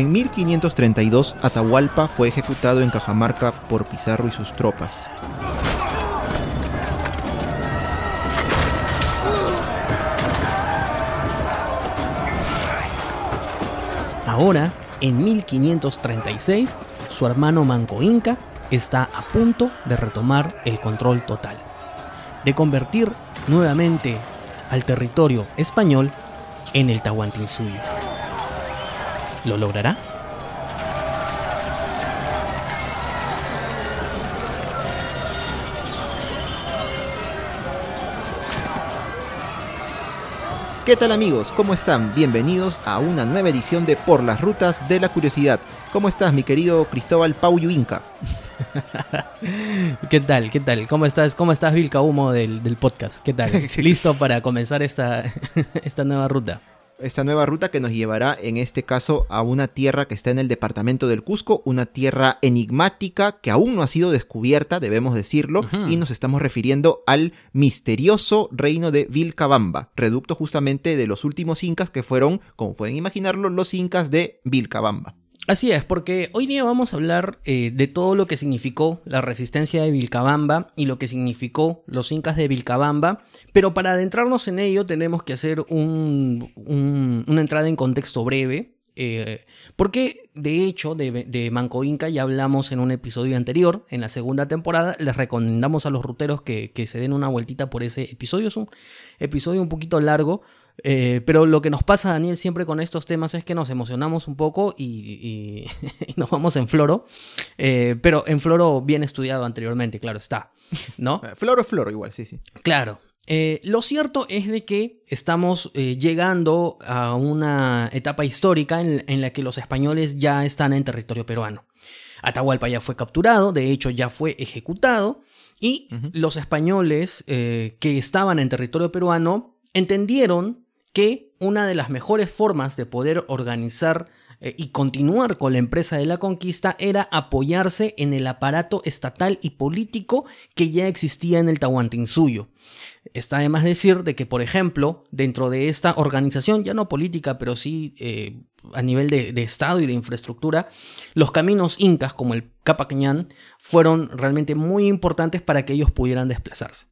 En 1532, Atahualpa fue ejecutado en Cajamarca por Pizarro y sus tropas. Ahora, en 1536, su hermano Manco Inca está a punto de retomar el control total, de convertir nuevamente al territorio español en el Tahuantinsuyo. ¿Lo logrará? ¿Qué tal amigos? ¿Cómo están? Bienvenidos a una nueva edición de Por las Rutas de la Curiosidad. ¿Cómo estás, mi querido Cristóbal Pauyu Inca? ¿Qué tal? ¿Qué tal? ¿Cómo estás? ¿Cómo estás, Vilca Humo del, del podcast? ¿Qué tal? ¿Listo para comenzar esta, esta nueva ruta? Esta nueva ruta que nos llevará en este caso a una tierra que está en el departamento del Cusco, una tierra enigmática que aún no ha sido descubierta, debemos decirlo, y nos estamos refiriendo al misterioso reino de Vilcabamba, reducto justamente de los últimos incas que fueron, como pueden imaginarlo, los incas de Vilcabamba. Así es, porque hoy día vamos a hablar eh, de todo lo que significó la resistencia de Vilcabamba y lo que significó los incas de Vilcabamba, pero para adentrarnos en ello tenemos que hacer una entrada en contexto breve, eh, porque de hecho de, Manco Inca ya hablamos en un episodio anterior, en la segunda temporada, les recomendamos a los ruteros que, que se den una vueltita por ese episodio, es un episodio un poquito largo, eh, pero lo que nos pasa, Daniel, siempre con estos temas es que nos emocionamos un poco y, nos vamos en floro. Eh, pero en floro bien estudiado anteriormente, claro está. ¿No? Eh, floro, floro, igual, sí, sí. Claro. lo cierto es de que estamos llegando a una etapa histórica en, la que los españoles ya están en territorio peruano. Atahualpa ya fue capturado, de hecho ya fue ejecutado, y los españoles que estaban en territorio peruano entendieron que una de las mejores formas de poder organizar eh, y continuar con la empresa de la conquista era apoyarse en el aparato estatal y político que ya existía en el Tahuantinsuyo. Está además decir de que, por ejemplo, dentro de esta organización, ya no política, pero sí eh, a nivel de, Estado y de infraestructura, los caminos incas, como el Capacañán, fueron realmente muy importantes para que ellos pudieran desplazarse.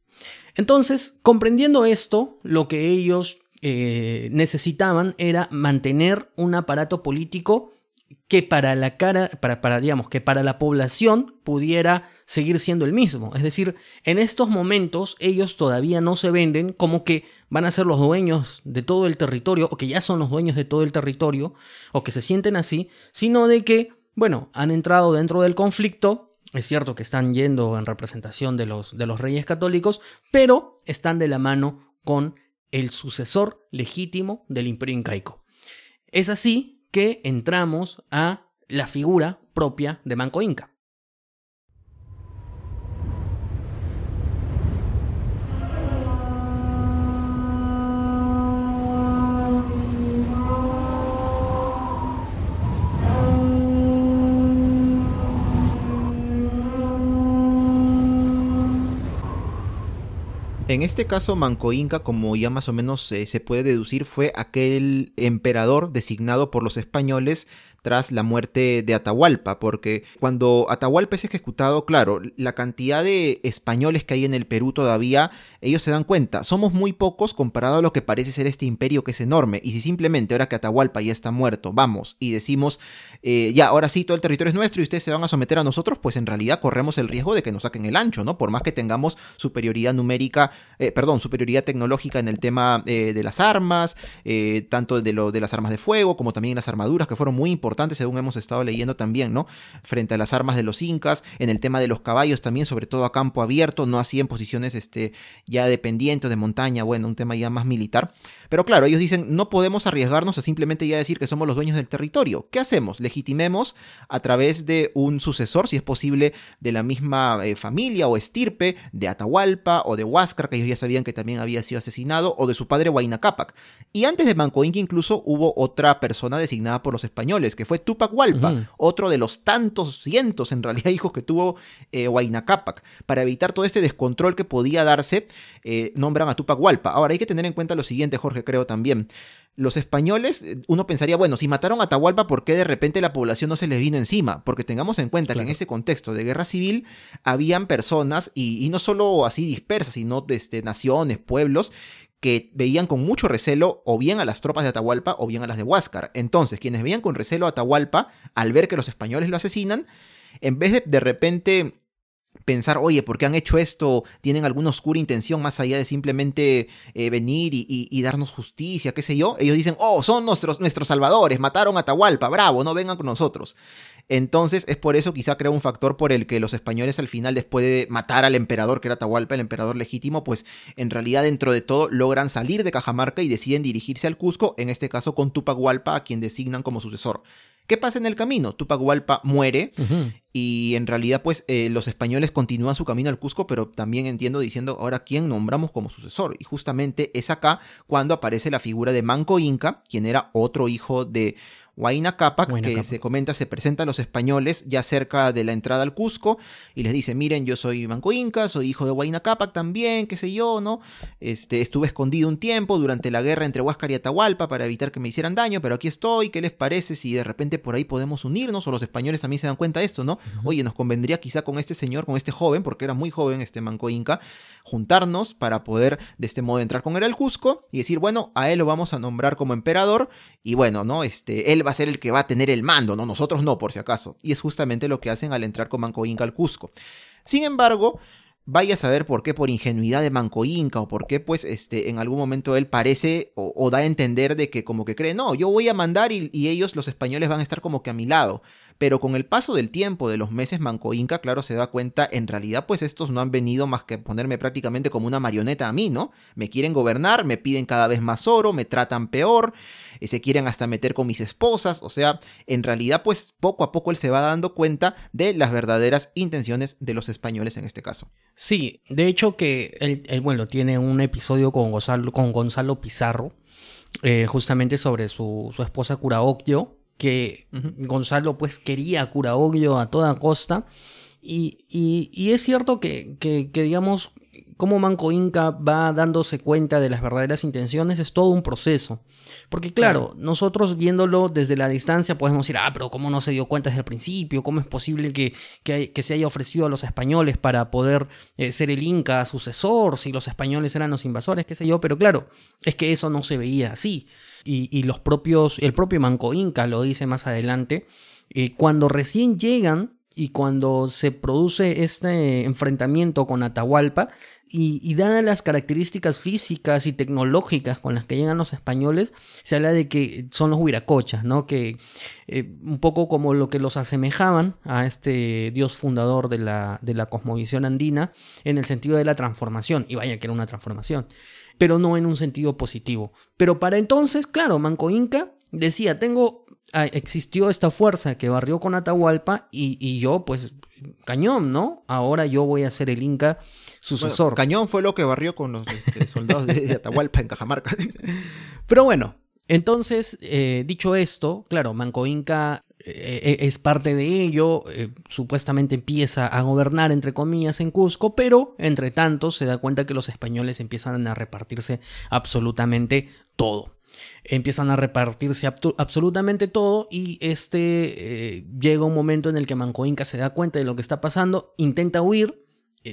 Entonces, comprendiendo esto, lo que ellos eh, necesitaban era mantener un aparato político que para la cara, para, para, digamos, que para la población pudiera seguir siendo el mismo. Es decir, en estos momentos ellos todavía no se venden como que van a ser los dueños de todo el territorio, o que ya son los dueños de todo el territorio, o que se sienten así, sino de que, bueno, han entrado dentro del conflicto, es cierto que están yendo en representación de los, de los reyes católicos, pero están de la mano con el sucesor legítimo del imperio incaico. Es así que entramos a la figura propia de Manco Inca. En este caso, Manco Inca, como ya más o menos eh, se puede deducir, fue aquel emperador designado por los españoles tras la muerte de Atahualpa, porque cuando Atahualpa es ejecutado, claro, la cantidad de españoles que hay en el Perú todavía, ellos se dan cuenta, somos muy pocos comparado a lo que parece ser este imperio que es enorme, y si simplemente ahora que Atahualpa ya está muerto, vamos y decimos, eh, ya, ahora sí, todo el territorio es nuestro y ustedes se van a someter a nosotros, pues en realidad corremos el riesgo de que nos saquen el ancho, ¿no? Por más que tengamos superioridad numérica, eh, perdón, superioridad tecnológica en el tema eh, de las armas, tanto de, lo, de las armas de fuego como también las armaduras, que fueron muy importantes según hemos estado leyendo también, ¿no? Frente a las armas de los incas, en el tema de los caballos también, sobre todo a campo abierto, no así en posiciones este, ya dependientes de montaña, bueno, un tema ya más militar. Pero claro, ellos dicen, no podemos arriesgarnos a simplemente ya decir que somos los dueños del territorio. ¿Qué hacemos? Legitimemos a través de un sucesor, si es posible, de la misma eh, familia o estirpe de Atahualpa o de Huáscar, que ellos ya sabían que también había sido asesinado, o de su padre Huayna Cápac. Y antes de Manco Inca incluso hubo otra persona designada por los españoles, que fue Tupac Hualpa, otro de los tantos cientos en realidad hijos que tuvo eh, Huayna Cápac. Para evitar todo este descontrol que podía darse, eh, nombran a Tupac Hualpa. Ahora hay que tener en cuenta lo siguiente, Jorge creo también. los españoles, eh, uno pensaría, bueno, si mataron a Atahualpa, ¿por qué de repente la población no se les vino encima? Porque tengamos en cuenta que en ese contexto de guerra civil habían personas, y, no solo así dispersas, sino este, naciones, pueblos, que veían con mucho recelo o bien a las tropas de Atahualpa o bien a las de Huáscar. Entonces, quienes veían con recelo a Atahualpa, al ver que los españoles lo asesinan, en vez de de repente pensar, oye, ¿por qué han hecho esto? ¿Tienen alguna oscura intención más allá de simplemente eh, venir y, darnos justicia, qué sé yo? Ellos dicen, oh, son nuestros, nuestros salvadores, mataron a Atahualpa, bravo, no vengan con nosotros. Entonces es por eso quizá crea un factor por el que los españoles al final, después de matar al emperador, que era Atahualpa, el emperador legítimo, pues en realidad dentro de todo logran salir de Cajamarca y deciden dirigirse al Cusco, en este caso con Tupac Hualpa, a quien designan como sucesor. ¿Qué pasa en el camino? Tupac Hualpa muere y en realidad pues eh, los españoles continúan su camino al Cusco, pero también entiendo diciendo ahora quién nombramos como sucesor. Y justamente es acá cuando aparece la figura de Manco Inca, quien era otro hijo de Huayna Capac, que se comenta, se presenta a los españoles ya cerca de la entrada al Cusco y les dice, miren, yo soy Manco Inca, soy hijo de Huayna Capac también, qué sé yo, ¿no? Este, estuve escondido un tiempo durante la guerra entre Huáscar y Atahualpa para evitar que me hicieran daño, pero aquí estoy, ¿qué les parece si de repente por ahí podemos unirnos? O los españoles también se dan cuenta de esto, ¿no? Oye, nos convendría quizá con este señor, con este joven, porque era muy joven este Manco Inca, juntarnos para poder de este modo entrar con él al Cusco y decir, bueno, a él lo vamos a nombrar como emperador y bueno, ¿no? Este, él va a ser el que va a tener el mando, ¿no? Nosotros no, por si acaso. Y es justamente lo que hacen al entrar con Manco Inca al Cusco. Sin embargo, vaya a saber por qué por ingenuidad de Manco Inca o por qué pues este en algún momento él parece o, da a entender de que como que cree, no, yo voy a mandar y, ellos los españoles van a estar como que a mi lado. Pero con el paso del tiempo, de los meses, Manco Inca, claro, se da cuenta, en realidad, pues estos no han venido más que ponerme prácticamente como una marioneta a mí, ¿no? Me quieren gobernar, me piden cada vez más oro, me tratan peor, eh, se quieren hasta meter con mis esposas, o sea, en realidad, pues poco a poco él se va dando cuenta de las verdaderas intenciones de los españoles en este caso. Sí, de hecho que él, bueno, tiene un episodio con Gonzalo, Pizarro, eh, justamente sobre su, su esposa Curaocchio, que Gonzalo pues quería a Curaoglio a toda costa. Y, y, es cierto que, que, digamos, como Manco Inca va dándose cuenta de las verdaderas intenciones es todo un proceso. Porque claro, nosotros viéndolo desde la distancia podemos decir, ah, pero ¿cómo no se dio cuenta desde el principio? ¿Cómo es posible que, que, se haya ofrecido a los españoles para poder eh, ser el Inca sucesor si los españoles eran los invasores, qué sé yo? Pero claro, es que eso no se veía así y, los propios, el propio Manco Inca lo dice más adelante, eh, cuando recién llegan y cuando se produce este enfrentamiento con Atahualpa, y, dadas las características físicas y tecnológicas con las que llegan los españoles, se habla de que son los huiracochas, ¿no? Que eh, un poco como lo que los asemejaban a este dios fundador de la, de la cosmovisión andina en el sentido de la transformación. Y vaya que era una transformación pero no en un sentido positivo. Pero para entonces, claro, Manco Inca decía, tengo, ah, existió esta fuerza que barrió con Atahualpa y, yo, pues, cañón, ¿no? Ahora yo voy a ser el Inca sucesor. cañón fue lo que barrió con los este, soldados de Atahualpa en Cajamarca. Pero bueno, entonces, eh, dicho esto, claro, Manco Inca eh, eh, es parte de ello, supuestamente empieza a gobernar, entre comillas, en Cusco, pero entre tanto se da cuenta que los españoles empiezan a repartirse absolutamente todo. Empiezan a repartirse absolutamente todo y este llega un momento en el que Manco Inca se da cuenta de lo que está pasando, intenta huir,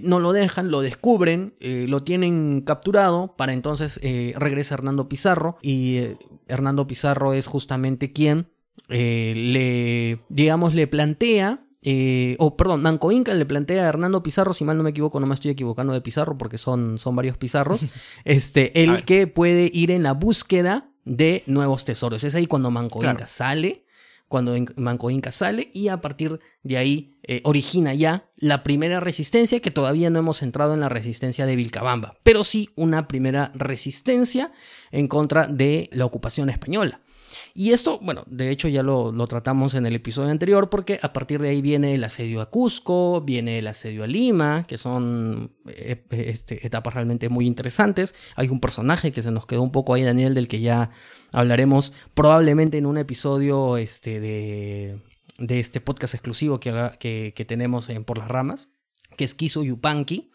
no lo dejan, lo descubren, lo tienen capturado, para entonces regresa Hernando Pizarro y Hernando Pizarro es justamente quien eh, le, digamos, le plantea eh, o perdón, Manco Inca le plantea a Hernando Pizarro, si mal no me equivoco, no me estoy equivocando de Pizarro porque son, son varios Pizarros, este, el que puede ir en la búsqueda de nuevos tesoros. Es ahí cuando Manco Inca sale, cuando Manco Inca sale y a partir de ahí eh, origina ya la primera resistencia que todavía no hemos entrado en la resistencia de Vilcabamba, pero sí una primera resistencia en contra de la ocupación española. Y esto, bueno, de hecho ya lo, tratamos en el episodio anterior porque a partir de ahí viene el asedio a Cusco, viene el asedio a Lima, que son eh, este, etapas realmente muy interesantes. Hay un personaje que se nos quedó un poco ahí, Daniel, del que ya hablaremos probablemente en un episodio este, de, este podcast exclusivo que, que, tenemos en Por las Ramas, que es Kiso Yupanqui,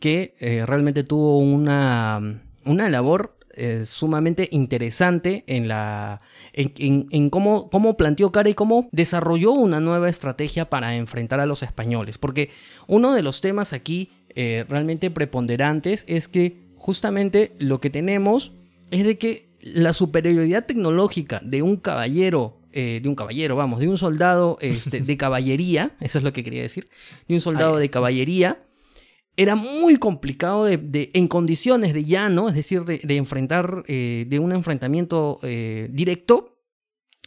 que eh, realmente tuvo una, una labor eh, sumamente interesante en, la, en, cómo, cómo planteó cara y cómo desarrolló una nueva estrategia para enfrentar a los españoles. Porque uno de los temas aquí eh, realmente preponderantes es que justamente lo que tenemos es de que la superioridad tecnológica de un caballero eh, de un caballero, vamos, de un soldado este, de caballería, eso es lo que quería decir, de un soldado de caballería, era muy complicado de, en condiciones de llano, es decir, de, enfrentar, eh, de un enfrentamiento eh, directo,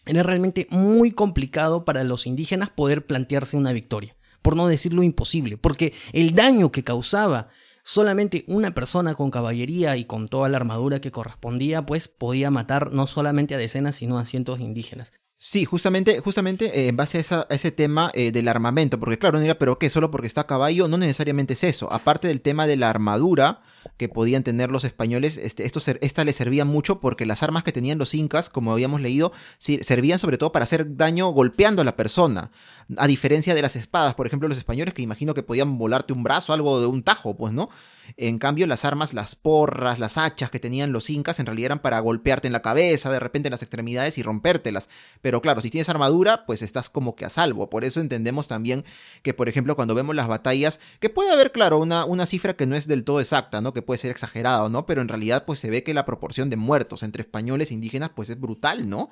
era realmente muy complicado para los indígenas poder plantearse una victoria, por no decirlo imposible, porque el daño que causaba solamente una persona con caballería y con toda la armadura que correspondía, pues podía matar no solamente a decenas, sino a cientos indígenas. Sí, justamente, justamente eh, en base a, ese tema eh, del armamento, porque claro, no diría, pero ¿qué? Solo porque está a caballo, no necesariamente es eso. Aparte del tema de la armadura que podían tener los españoles, este, esto, esta les servía mucho porque las armas que tenían los incas, como habíamos leído, servían sobre todo para hacer daño golpeando a la persona. A diferencia de las espadas, por ejemplo, los españoles que imagino que podían volarte un brazo, algo de un tajo, pues, ¿no? En cambio, las armas, las porras, las hachas que tenían los incas, en realidad eran para golpearte en la cabeza, de repente en las extremidades y rompértelas. Pero claro, si tienes armadura, pues estás como que a salvo. Por eso entendemos también que, por ejemplo, cuando vemos las batallas, que puede haber, claro, una, una cifra que no es del todo exacta, ¿no? Que puede ser exagerada, ¿no? Pero en realidad, pues se ve que la proporción de muertos entre españoles e indígenas, pues es brutal, ¿no?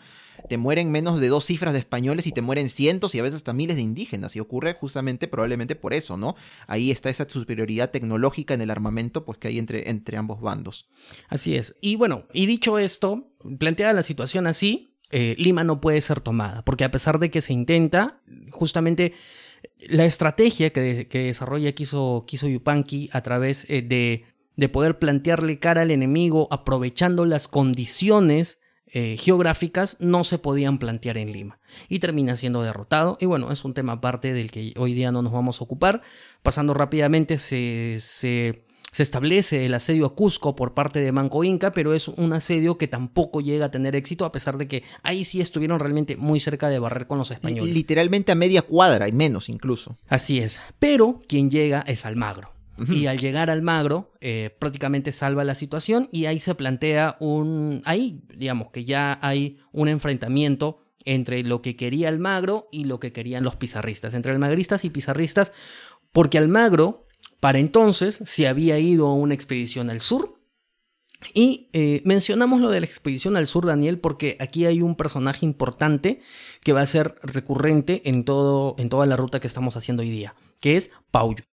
Te mueren menos de dos cifras de españoles y te mueren cientos y a veces hasta miles de indígenas. Y ocurre justamente, probablemente por eso, ¿no? Ahí está esa superioridad tecnológica en el armamento, pues que hay entre, entre ambos bandos. Así es. Y bueno, y dicho esto, planteada la situación así, eh, Lima no puede ser tomada, porque a pesar de que se intenta, justamente la estrategia que, desarrolla Kiso, Yupanqui a través eh, de, de, poder plantearle cara al enemigo aprovechando las condiciones eh, geográficas no se podían plantear en Lima y termina siendo derrotado y bueno, es un tema aparte del que hoy día no nos vamos a ocupar. Pasando rápidamente se, se se establece el asedio a Cusco por parte de Manco Inca, pero es un asedio que tampoco llega a tener éxito, a pesar de que ahí sí estuvieron realmente muy cerca de barrer con los españoles. Literalmente a media cuadra y menos incluso. Así es. Pero quien llega es Almagro. Y al llegar al Magro, eh, prácticamente salva la situación y ahí se plantea un. Ahí, digamos que ya hay un enfrentamiento entre lo que quería Almagro y lo que querían los pizarristas, entre almagristas y pizarristas, porque Almagro para entonces se había ido a una expedición al sur. Y eh, mencionamos lo de la expedición al sur, Daniel, porque aquí hay un personaje importante que va a ser recurrente en, todo, en toda la ruta que estamos haciendo hoy día, que es Pauyu.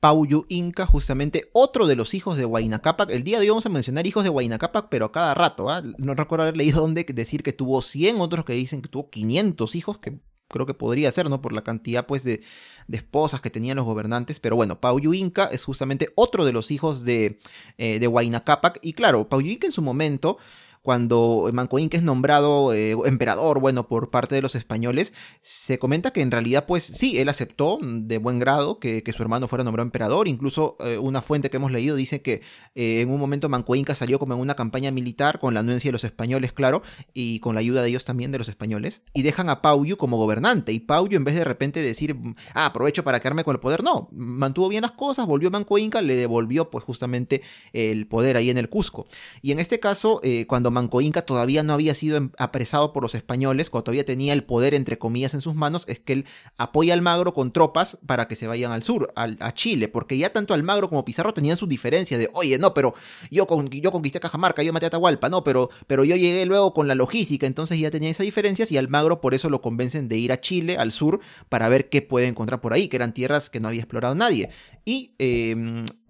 Pauyu Inca, justamente otro de los hijos de Huayna Capac. El día de hoy vamos a mencionar hijos de Huayna Capac, pero a cada rato. ¿ah? No recuerdo haber leído dónde decir que tuvo 100, otros que dicen que tuvo 500 hijos, que creo que podría ser, ¿no? Por la cantidad, pues, de, de esposas que tenían los gobernantes. Pero bueno, Pauyu Inca es justamente otro de los hijos de, eh, de Huayna Capac. Y claro, Pauyu Inca en su momento cuando Manco Inca es nombrado eh, emperador, bueno, por parte de los españoles, se comenta que en realidad, pues sí, él aceptó de buen grado que, su hermano fuera nombrado emperador. Incluso eh, una fuente que hemos leído dice que eh, en un momento Manco Inca salió como en una campaña militar con la anuencia de los españoles, claro, y con la ayuda de ellos también, de los españoles, y dejan a Pauyu como gobernante. Y Pauyu, en vez de repente decir, ah, aprovecho para quedarme con el poder, no, mantuvo bien las cosas, volvió Manco Inca, le devolvió pues justamente el poder ahí en el Cusco. Y en este caso, cuando Manco Inca todavía no había sido em, apresado por los españoles, cuando todavía tenía el poder entre comillas en sus manos, es que él apoya al Magro con tropas para que se vayan al sur, a Chile, porque ya tanto Almagro como Pizarro tenían sus diferencias de, oye, no, pero yo, con, yo conquisté Cajamarca, yo maté a Atahualpa, no, pero, pero yo llegué luego con la logística, entonces ya tenía esas diferencias y Almagro por eso lo convencen de ir a Chile, al sur, para ver qué puede encontrar por ahí, que eran tierras que no había explorado nadie. Y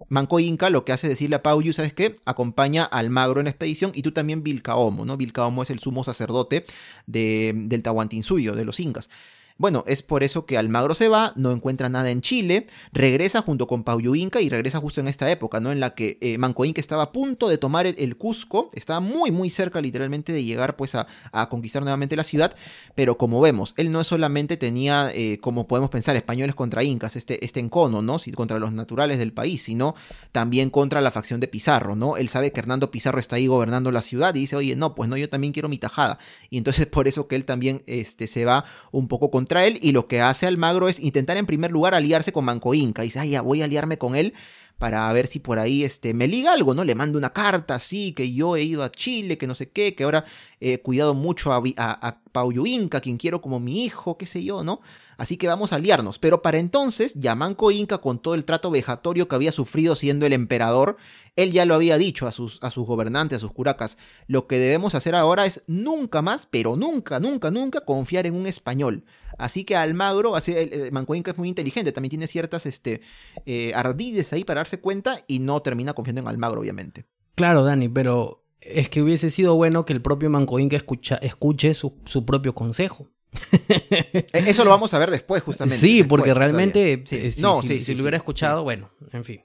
Manco Inca lo que hace es decirle a Pauyu, ¿sabes qué? Acompaña al Magro en la expedición y tú también Vilcaomo, ¿no? Vilcaomo es el sumo sacerdote de, del Tahuantinsuyo, de los incas. Bueno, es por eso que Almagro se va, no encuentra nada en Chile, regresa junto con Pauyo Inca y regresa justo en esta época, ¿no? En la que eh, Manco Inca estaba a punto de tomar el, Cusco, estaba muy, muy cerca literalmente de llegar pues a, conquistar nuevamente la ciudad, pero como vemos, él no solamente tenía, eh, como podemos pensar, españoles contra incas, este, este encono, ¿no? Contra los naturales del país, sino también contra la facción de Pizarro, ¿no? Él sabe que Hernando Pizarro está ahí gobernando la ciudad y dice, oye, no, pues no, yo también quiero mi tajada. Y entonces por eso que él también este, se va un poco contra él y lo que hace Almagro es intentar en primer lugar aliarse con Manco Inca. Dice, ay, ya voy a aliarme con él para ver si por ahí este, me liga algo, ¿no? Le mando una carta así, que yo he ido a Chile, que no sé qué, que ahora he cuidado mucho a, a, a Inca, quien quiero como mi hijo, qué sé yo, ¿no? Así que vamos a aliarnos. Pero para entonces, Yamanco Inca, con todo el trato vejatorio que había sufrido siendo el emperador, él ya lo había dicho a sus, gobernantes, a sus curacas. Lo que debemos hacer ahora es nunca más, pero nunca, nunca, nunca confiar en un español. Así que Almagro, el, Manco Inca es muy inteligente, también tiene ciertas este, eh, ardides ahí para darse cuenta y no termina confiando en Almagro, obviamente. Claro, Dani, pero es que hubiese sido bueno que el propio Manco Inca escuche su propio consejo. Eso lo vamos a ver después, justamente. Sí, porque realmente, eh, si, no, si, lo hubiera escuchado, bueno, en fin.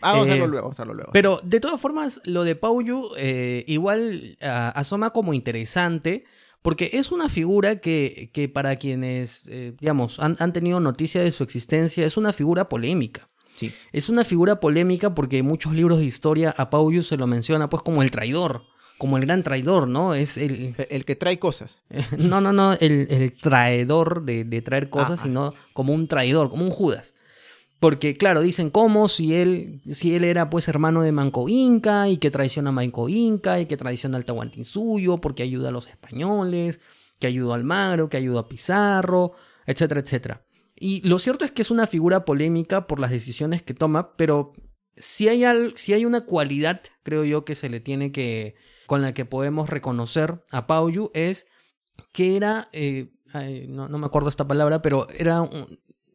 vamos a hacerlo eh, luego, vamos a hacerlo luego. Pero de todas formas, lo de Pauyu eh, igual asoma como interesante, porque es una figura que, que para quienes, digamos, han, han, tenido noticia de su existencia, es una figura polémica. Sí. Es una figura polémica porque en muchos libros de historia a Pauyu se lo menciona pues como el traidor como el gran traidor, ¿no? Es el... El que trae cosas. no, no, no, el, traidor de, traer cosas, sino como un traidor, como un Judas. Porque, claro, dicen, ¿cómo? Si él, si él era, pues, hermano de Manco Inca y que traiciona a Manco Inca y que traiciona al Tahuantinsuyo porque ayuda a los españoles, que ayudó al Magro, que ayudó a Pizarro, etcétera, etcétera. Y lo cierto es que es una figura polémica por las decisiones que toma, pero si hay, si hay una cualidad, creo yo, que se le tiene que, con la que podemos reconocer a Pauyu es que era, eh, no, me acuerdo esta palabra, pero era,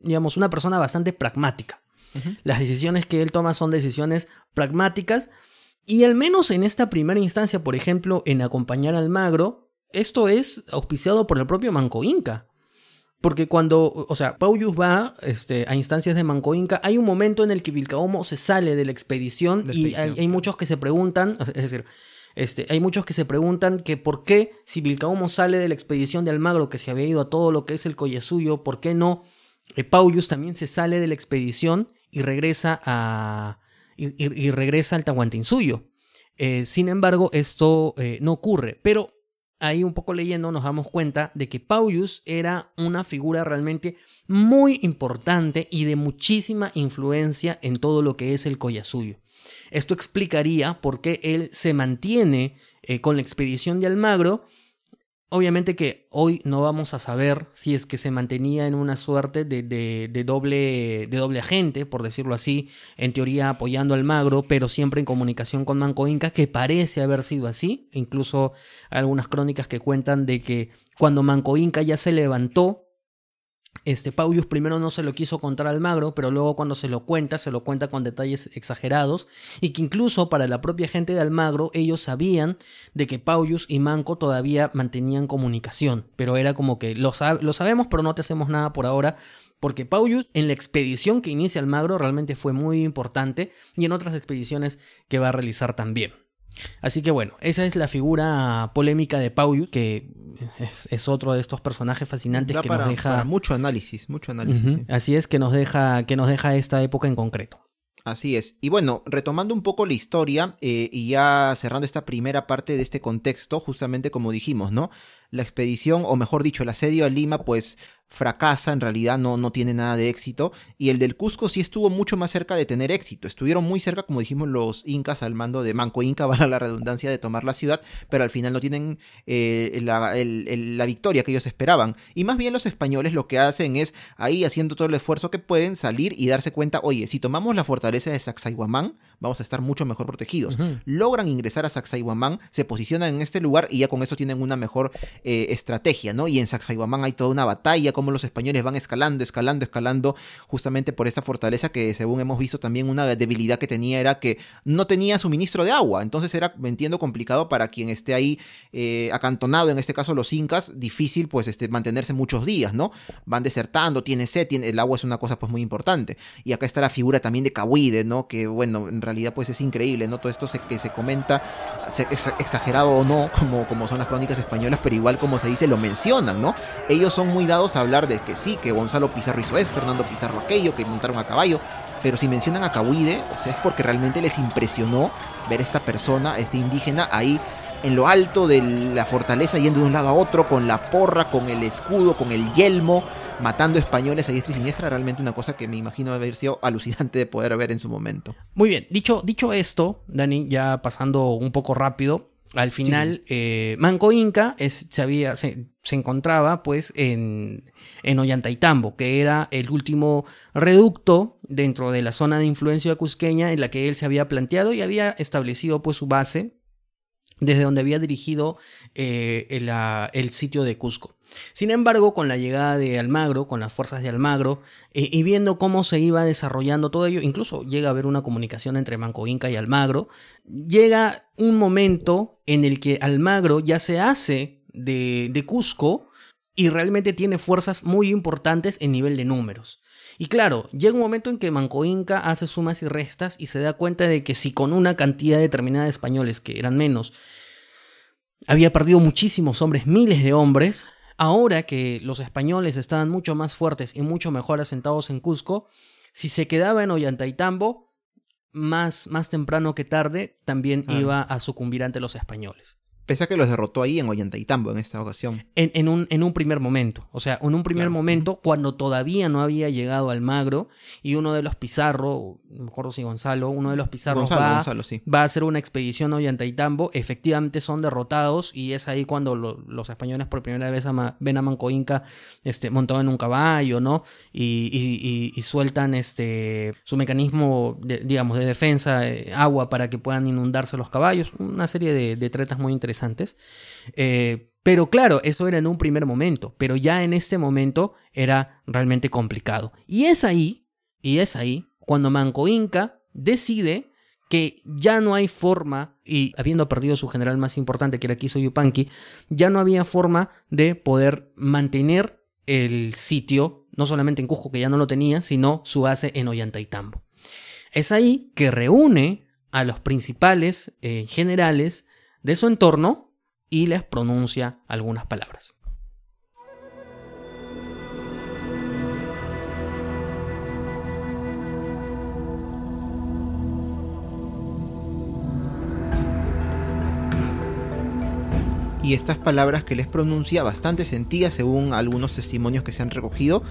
digamos, una persona bastante pragmática. Las decisiones que él toma son decisiones pragmáticas y al menos en esta primera instancia, por ejemplo, en acompañar al magro, esto es auspiciado por el propio Manco Inca. Porque cuando, o sea, Pauyus va este, a instancias de Manco Inca, hay un momento en el que Vilcaomo se sale de la expedición, y hay, muchos que se preguntan, es decir, este, hay muchos que se preguntan que por qué, si Vilcaumo sale de la expedición de Almagro, que se había ido a todo lo que es el Collasuyo, ¿por qué no eh, Paulius también se sale de la expedición y regresa a. y, regresa al Tahuantinsuyo? Eh, sin embargo, esto eh, no ocurre. Pero ahí un poco leyendo nos damos cuenta de que Paulius era una figura realmente muy importante y de muchísima influencia en todo lo que es el Collasuyo. Esto explicaría por qué él se mantiene eh, con la expedición de Almagro. Obviamente que hoy no vamos a saber si es que se mantenía en una suerte de, doble, de doble agente, por decirlo así, en teoría apoyando a Almagro, pero siempre en comunicación con Manco Inca, que parece haber sido así. Incluso hay algunas crónicas que cuentan de que cuando Manco Inca ya se levantó este, Paulius primero no se lo quiso contar al magro, pero luego cuando se lo cuenta, se lo cuenta con detalles exagerados, y que incluso para la propia gente de Almagro, ellos sabían de que Paulius y Manco todavía mantenían comunicación, pero era como que lo, lo sabemos, pero no te hacemos nada por ahora, porque Paulius en la expedición que inicia Almagro realmente fue muy importante, y en otras expediciones que va a realizar también. Así que bueno, esa es la figura polémica de Paulius, que es, otro de estos personajes fascinantes que nos deja. mucho análisis, mucho análisis. Así es que nos deja, que nos deja esta época en concreto. Así es. Y bueno, retomando un poco la historia eh, y ya cerrando esta primera parte de este contexto, justamente como dijimos, ¿no? La expedición, o mejor dicho, el asedio a Lima, pues fracasa, en realidad no, no tiene nada de éxito. Y el del Cusco sí estuvo mucho más cerca de tener éxito. Estuvieron muy cerca, como dijimos, los incas al mando de Manco Inca, para la redundancia de tomar la ciudad, pero al final no tienen eh, la, victoria que ellos esperaban. Y más bien los españoles lo que hacen es, ahí haciendo todo el esfuerzo que pueden, salir y darse cuenta, oye, si tomamos la fortaleza de Sacsayhuamán, vamos a estar mucho mejor protegidos. Logran ingresar a Sacsayhuamán, se posicionan en este lugar y ya con eso tienen una mejor eh, estrategia, ¿no? Y en Sacsayhuamán hay toda una batalla, como los españoles van escalando, escalando, escalando, justamente por esta fortaleza que según hemos visto también una debilidad que tenía era que no tenía suministro de agua, entonces era, me entiendo, complicado para quien esté ahí eh, acantonado, en este caso los incas, difícil pues este, mantenerse muchos días, ¿no? Van desertando, tiene sed, tiene, el agua es una cosa pues muy importante. Y acá está la figura también de Cahuide, ¿no? Que bueno, en realidad pues es increíble, ¿no? Todo esto se, que se comenta, exagerado o no, como, como son las crónicas españolas, pero igual como se dice, lo mencionan, ¿no? Ellos son muy dados a hablar de que sí, que Gonzalo Pizarro hizo esto, Fernando Pizarro aquello, que montaron a caballo, pero si mencionan a Cahuide, o sea, es porque realmente les impresionó ver esta persona, este indígena, ahí en lo alto de la fortaleza, yendo de un lado a otro, con la porra, con el escudo, con el yelmo, matando españoles a diestra y siniestra, realmente una cosa que me imagino haber sido alucinante de poder ver en su momento. Muy bien, dicho, dicho esto, Dani, ya pasando un poco rápido, al final, eh, Manco Inca es, se, había, se, encontraba pues en, en Ollantaytambo, que era el último reducto dentro de la zona de influencia cusqueña en la que él se había planteado y había establecido pues su base desde donde había dirigido eh, el, el, sitio de Cusco. Sin embargo, con la llegada de Almagro, con las fuerzas de Almagro, eh, y viendo cómo se iba desarrollando todo ello, incluso llega a haber una comunicación entre Manco Inca y Almagro, llega un momento en el que Almagro ya se hace de, de Cusco y realmente tiene fuerzas muy importantes en nivel de números. Y claro, llega un momento en que Manco Inca hace sumas y restas y se da cuenta de que si con una cantidad determinada de españoles, que eran menos, había perdido muchísimos hombres, miles de hombres, ahora que los españoles estaban mucho más fuertes y mucho mejor asentados en Cusco, si se quedaba en Ollantaytambo, más, más temprano que tarde, también iba a sucumbir ante los españoles. Pese a que los derrotó ahí en Ollantaytambo en esta ocasión. En, un, en un primer momento. O sea, en un primer momento, cuando todavía no había llegado Almagro, y uno de los Pizarro, no me acuerdo si Gonzalo, uno de los Pizarro va, va, a hacer una expedición a Ollantaytambo, efectivamente son derrotados, y es ahí cuando los españoles por primera vez ven a Manco Inca este, montado en un caballo, ¿no? Y, y, sueltan este, su mecanismo, de, digamos, de defensa, eh, agua para que puedan inundarse los caballos. Una serie de, de tretas muy interesantes antes, eh, pero claro, eso era en un primer momento, pero ya en este momento era realmente complicado. Y es ahí, y es ahí, cuando Manco Inca decide que ya no hay forma, y habiendo perdido su general más importante, que era Kiso Yupanqui, ya no había forma de poder mantener el sitio, no solamente en Cusco, que ya no lo tenía, sino su base en Ollantaytambo. Es ahí que reúne a los principales eh, generales de su entorno y les pronuncia algunas palabras. y estas palabras que les pronuncia, bastante sentidas según algunos testimonios que se han recogido,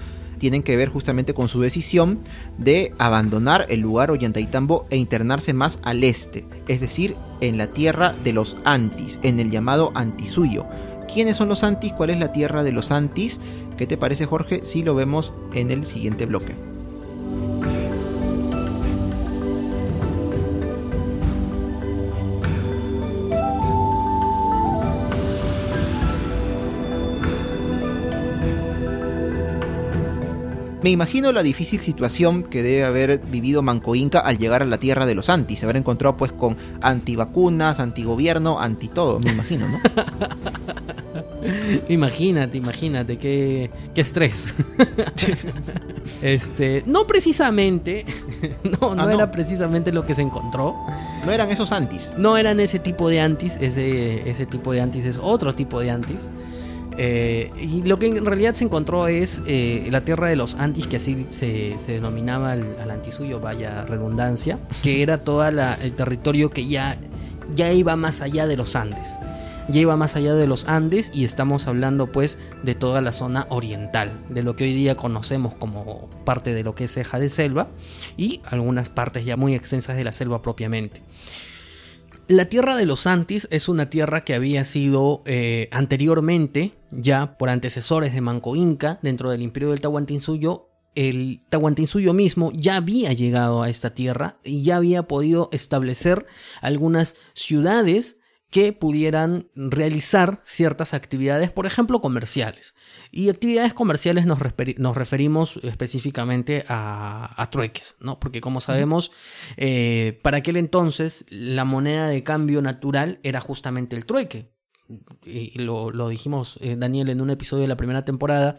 tienen que ver justamente con su decisión de abandonar el lugar Ollantaytambo e internarse más al este, es decir, en la tierra de los Antis, en el llamado Antisuyo. ¿Quiénes son los Antis? ¿Cuál es la tierra de los Antis? ¿Qué te parece Jorge si lo vemos en el siguiente bloque? Me imagino la difícil situación que debe haber vivido Manco Inca al llegar a la tierra de los antis, haber encontrado pues con antivacunas, antigobierno, anti todo, me imagino, ¿no? imagínate, imagínate, qué, qué estrés. este, no precisamente, no, no, ah, era precisamente lo que se encontró. No eran esos antis. No eran ese tipo de antis, ese, ese tipo de antis es otro tipo de antis. Eh, y lo que en realidad se encontró es eh, la tierra de los antis, que así se, denominaba al, antisuyo, vaya redundancia, que era todo el territorio que ya, ya iba más allá de los Andes. Ya iba más allá de los Andes y estamos hablando pues de toda la zona oriental, de lo que hoy día conocemos como parte de lo que es ceja de selva y algunas partes ya muy extensas de la selva propiamente. La tierra de los Antis es una tierra que había sido eh, anteriormente, ya por antecesores de Manco Inca, dentro del imperio del Tahuantinsuyo, el Tahuantinsuyo mismo ya había llegado a esta tierra y ya había podido establecer algunas ciudades que pudieran realizar ciertas actividades, por ejemplo, comerciales. Y actividades comerciales nos, referimos específicamente a, trueques, ¿no? Porque como sabemos, eh, para aquel entonces la moneda de cambio natural era justamente el trueque. Y lo, dijimos, eh, Daniel, en un episodio de la primera temporada.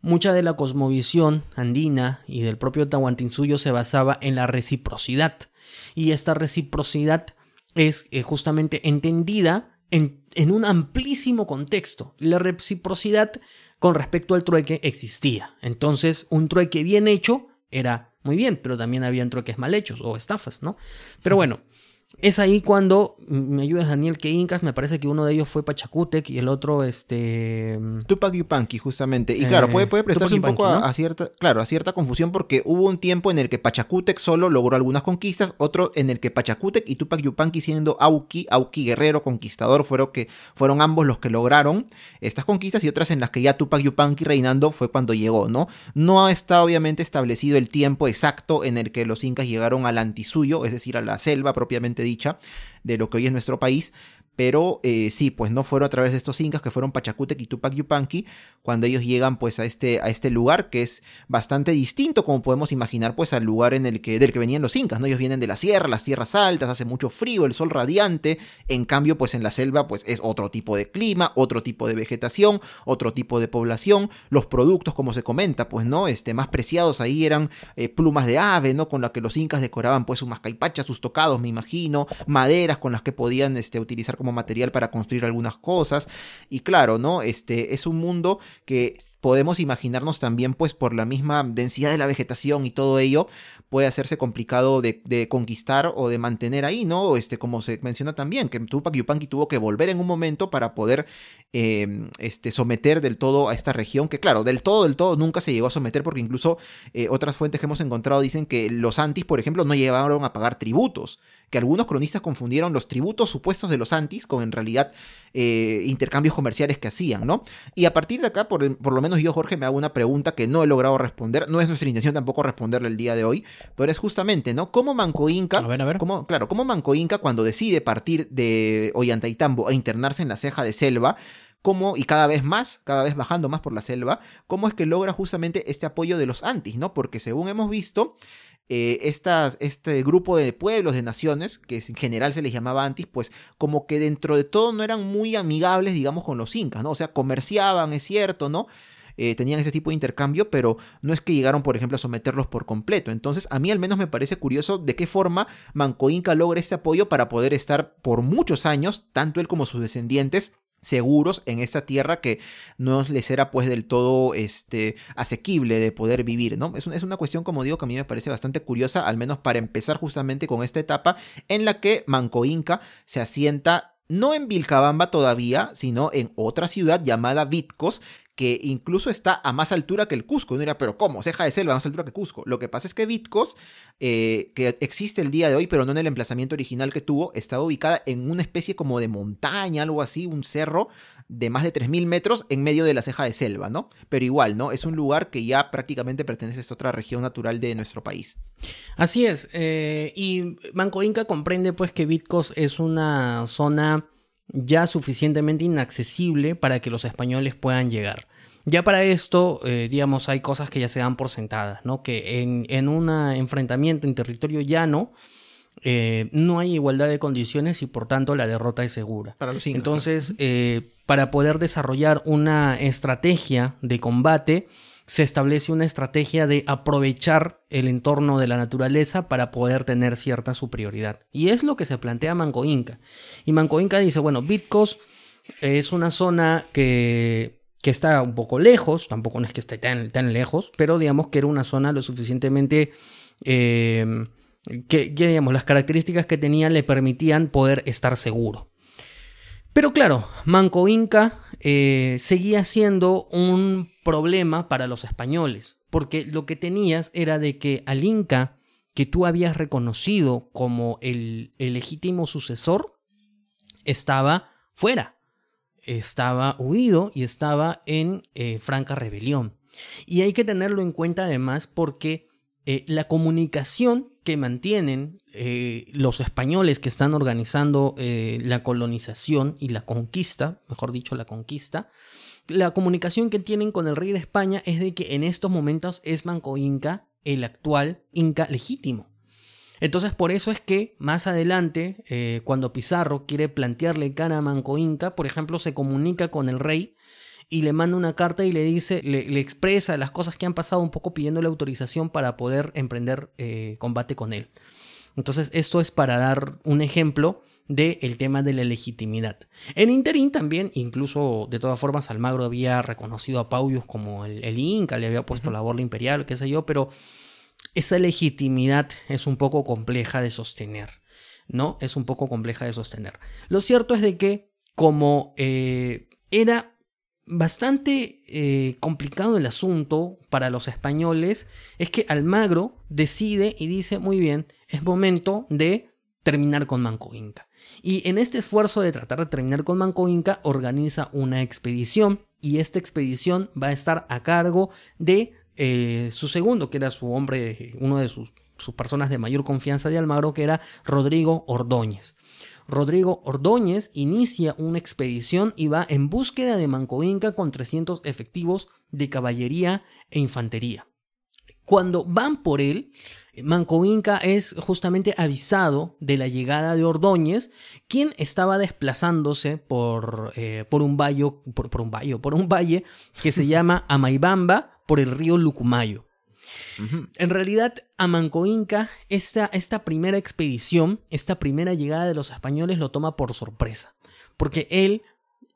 Mucha de la cosmovisión andina y del propio Tahuantinsuyo se basaba en la reciprocidad. Y esta reciprocidad es eh, justamente entendida en, en, un amplísimo contexto. La reciprocidad con respecto al trueque existía. Entonces, un trueque bien hecho era muy bien, pero también habían trueques mal hechos o estafas, ¿no? Pero bueno, Es ahí cuando, me ayudas Daniel, que incas, me parece que uno de ellos fue Pachacútec y el otro, este... Tupac Yupanqui, justamente. Y claro, puede, puede Eh, prestarse un poco a, Yupanqui, ¿no? a cierta, claro, a cierta confusión porque hubo un tiempo en el que Pachacútec solo logró algunas conquistas, otro en el que Pachacútec y Tupac Yupanqui siendo Auqui, Auqui guerrero, conquistador, fueron, que, fueron ambos los que lograron estas conquistas y otras en las que ya Tupac Yupanqui reinando fue cuando llegó, ¿no? No está obviamente establecido el tiempo exacto en el que los incas llegaron al antisuyo, es decir, a la selva propiamente dicha de lo que hoy es nuestro país, pero eh, sí, pues no fueron a través de estos incas que fueron Pachacútec y Tupac Yupanqui cuando ellos llegan pues a este, a este lugar que es bastante distinto como podemos imaginar pues al lugar en el que, del que venían los incas, ¿no? Ellos vienen de la sierra, las tierras altas, hace mucho frío, el sol radiante, en cambio pues en la selva pues es otro tipo de clima, otro tipo de vegetación, otro tipo de población, los productos como se comenta pues no, este, más preciados ahí eran eh, plumas de ave, ¿no? Con las que los incas decoraban pues sus mascaipachas, sus tocados me imagino, maderas con las que podían este, utilizar material para construir algunas cosas. Y claro, ¿no? Este es un mundo que podemos imaginarnos también, pues, por la misma densidad de la vegetación y todo ello, puede hacerse complicado de, conquistar o de mantener ahí, ¿no? Este, como se menciona también, que Tupac Yupanqui tuvo que volver en un momento para poder eh, este, someter del todo a esta región, que claro, del todo, del todo nunca se llegó a someter, porque incluso eh, otras fuentes que hemos encontrado dicen que los antis, por ejemplo, no llegaron a pagar tributos, que algunos cronistas confundieron los tributos supuestos de los antis con en realidad eh, intercambios comerciales que hacían, ¿no? Y a partir de acá, por, por, lo menos yo, Jorge, me hago una pregunta que no he logrado responder, no es nuestra intención tampoco responderle el día de hoy, pero es justamente, ¿no? ¿Cómo Manco Inca, A ver, a ver. cómo- claro, cómo Manco Inca cuando decide partir de Ollantaytambo e internarse en la ceja de selva, cómo, y cada vez más, cada vez bajando más por la selva, cómo es que logra justamente este apoyo de los antis, ¿no? Porque según hemos visto, eh, estas, este grupo de pueblos, de naciones, que en general se les llamaba antis, pues como que dentro de todo no eran muy amigables, digamos, con los incas, ¿no? O sea, comerciaban, es cierto, ¿no? Eh, tenían ese tipo de intercambio, pero no es que llegaron, por ejemplo, a someterlos por completo. Entonces, a mí al menos me parece curioso de qué forma Manco Inca logra este apoyo para poder estar por muchos años, tanto él como sus descendientes, seguros en esta tierra que no les era pues del todo este asequible de poder vivir, ¿no? Es, es una cuestión, como digo, que a mí me parece bastante curiosa, al menos para empezar justamente con esta etapa en la que Manco Inca se asienta no en Vilcabamba todavía, sino en otra ciudad llamada Vitcos, que incluso está a más altura que el Cusco. Uno dirá, pero ¿cómo? Ceja de selva a más altura que Cusco. Lo que pasa es que Vitcos, eh, que existe el día de hoy, pero no en el emplazamiento original que tuvo, estaba ubicada en una especie como de montaña, algo así, un cerro de más de 3.000 metros en medio de la ceja de selva, ¿no? Pero igual, ¿no? Es un lugar que ya prácticamente pertenece a esta otra región natural de nuestro país. Así es. eh, y Manco Inca comprende pues que Vitcos es una zona ya suficientemente inaccesible para que los españoles puedan llegar. Ya para esto, eh, digamos, hay cosas que ya se dan por sentadas, ¿no? Que en, en un enfrentamiento en territorio llano eh, no hay igualdad de condiciones y por tanto la derrota es segura. Para los Entonces, eh, para poder desarrollar una estrategia de combate, se establece una estrategia de aprovechar el entorno de la naturaleza para poder tener cierta superioridad. Y es lo que se plantea Manco Inca. Y Manco Inca dice, bueno, Vitcos es una zona que, que está un poco lejos, tampoco no es que esté tan, tan lejos, pero digamos que era una zona lo suficientemente... eh, que, que, digamos, las características que tenía le permitían poder estar seguro. Pero claro, Manco Inca eh, seguía siendo un problema para los españoles, porque lo que tenías era de que al Inca que tú habías reconocido como el, legítimo sucesor estaba fuera, estaba huido y estaba en eh, franca rebelión. Y hay que tenerlo en cuenta además porque eh, la comunicación que mantienen eh, los españoles que están organizando eh, la colonización y la conquista, mejor dicho, la conquista, la comunicación que tienen con el rey de España es de que en estos momentos es Manco Inca el actual Inca legítimo. Entonces por eso es que más adelante, eh, cuando Pizarro quiere plantearle cara a Manco Inca, por ejemplo, se comunica con el rey y le manda una carta y le dice, le, le expresa las cosas que han pasado un poco pidiéndole autorización para poder emprender eh, combate con él. Entonces esto es para dar un ejemplo del el tema de la legitimidad. En interín también, incluso de todas formas, Almagro había reconocido a Paulius como el, el Inca, le había puesto uh -huh. la borla imperial, qué sé yo, pero esa legitimidad es un poco compleja de sostener. ¿no? Es un poco compleja de sostener. Lo cierto es de que como eh, era bastante eh, complicado el asunto para los españoles, es que Almagro decide y dice, muy bien, es momento de terminar con Manco Inca. Y en este esfuerzo de tratar de terminar con Manco Inca, organiza una expedición y esta expedición va a estar a cargo de eh, su segundo, que era su hombre, uno de sus, sus personas de mayor confianza de Almagro, que era Rodrigo Ordóñez. Rodrigo Ordóñez inicia una expedición y va en búsqueda de Manco Inca con 300 efectivos de caballería e infantería. Cuando van por él, Manco Inca es justamente avisado de la llegada de Ordóñez, quien estaba desplazándose por, eh, por un valle, por, un valle, por un valle que se llama Amaibamba por el río Lucumayo. En realidad, a Manco Inca, esta, esta primera expedición, esta primera llegada de los españoles lo toma por sorpresa, porque él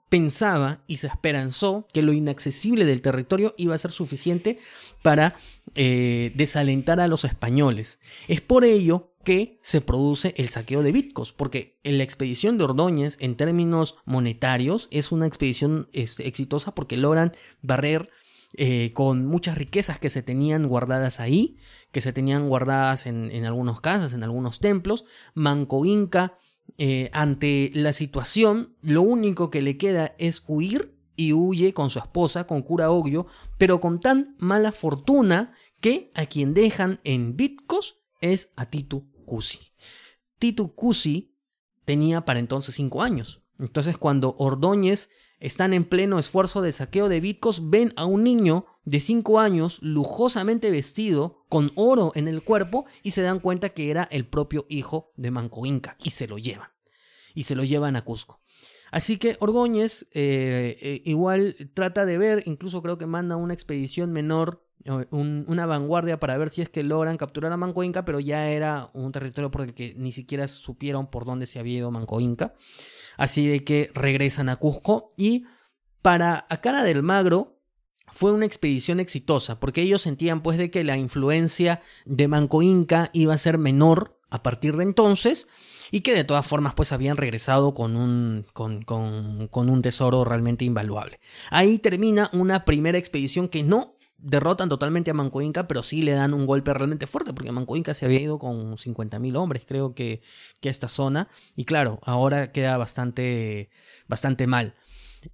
pensaba y se esperanzó que lo inaccesible del territorio iba a ser suficiente para eh, desalentar a los españoles. Es por ello que se produce el saqueo de Bitcos, porque la expedición de Ordóñez en términos monetarios es una expedición este, exitosa porque logran barrer eh, con muchas riquezas que se tenían guardadas ahí, que se tenían guardadas en, en algunas casas, en algunos templos. Manco Inca eh, ante la situación, lo único que le queda es huir y huye con su esposa, con Cura Ogio, pero con tan mala fortuna que a quien dejan en Bitcos es a Titu Cusi. Titu Cusi tenía para entonces cinco años. Entonces cuando Ordóñez están en pleno esfuerzo de saqueo de Bitcos, ven a un niño de 5 años lujosamente vestido, con oro en el cuerpo, y se dan cuenta que era el propio hijo de Manco Inca, y se lo llevan. Y se lo llevan a Cusco. Así que Orgóñez eh, eh, igual trata de ver, incluso creo que manda una expedición menor, una vanguardia para ver si es que logran capturar a Manco Inca, pero ya era un territorio por el que ni siquiera supieron por dónde se había ido Manco Inca. Así de que regresan a Cusco y para a cara del Magro fue una expedición exitosa, porque ellos sentían pues de que la influencia de Manco Inca iba a ser menor a partir de entonces y que de todas formas pues habían regresado con un, con, con un tesoro realmente invaluable. Ahí termina una primera expedición que no derrotan totalmente a Manco Inca, pero sí le dan un golpe realmente fuerte, porque Manco Inca se había ido con 50.000 hombres, creo que, que a esta zona, y claro, ahora queda bastante, bastante mal.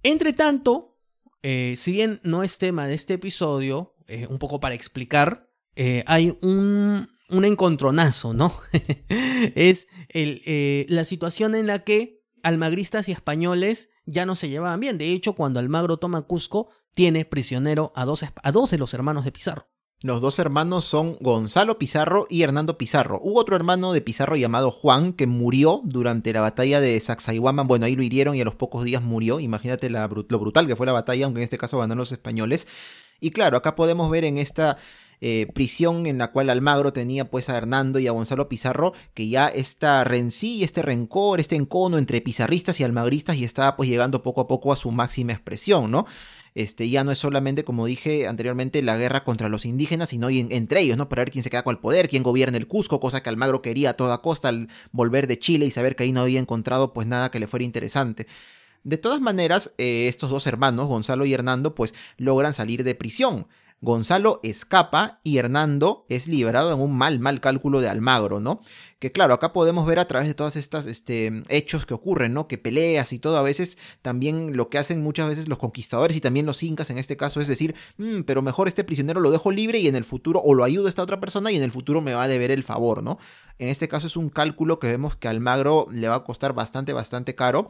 Entre tanto, eh, si bien no es tema de este episodio, eh, un poco para explicar, eh, hay un, un, encontronazo, ¿no? es la situación en la que almagristas y españoles ya no se llevaban bien. De hecho, cuando Almagro toma Cusco, tiene prisionero a dos, a dos de los hermanos de Pizarro. Los dos hermanos son Gonzalo Pizarro y Hernando Pizarro. Hubo otro hermano de Pizarro llamado Juan que murió durante la batalla de Sacsayhuaman. Bueno, ahí lo hirieron y a los pocos días murió. Imagínate lo brutal que fue la batalla, aunque en este caso ganaron los españoles. Y claro, acá podemos ver en esta eh, prisión en la cual Almagro tenía pues a Hernando y a Gonzalo Pizarro, que ya esta rencilla, este rencor, este encono entre pizarristas y almagristas y estaba pues llegando poco a poco a su máxima expresión, ¿no? Este, ya no es solamente, como dije anteriormente, la guerra contra los indígenas, sino entre ellos, ¿no? Para ver quién se queda con el poder, quién gobierna el Cusco, cosa que Almagro quería a toda costa al volver de Chile y saber que ahí no había encontrado pues nada que le fuera interesante. De todas maneras, eh, estos dos hermanos, Gonzalo y Hernando, pues logran salir de prisión. Gonzalo escapa y Hernando es liberado en un mal, mal cálculo de Almagro, ¿no? Que claro, acá podemos ver a través de todas estas este, hechos que ocurren, ¿no? Que peleas y todo, a veces también lo que hacen muchas veces los conquistadores y también los incas en este caso es decir, mm, pero mejor este prisionero lo dejo libre y en el futuro, o lo ayudo a esta otra persona y en el futuro me va a deber el favor, ¿no? En este caso es un cálculo que vemos que Almagro le va a costar bastante, bastante caro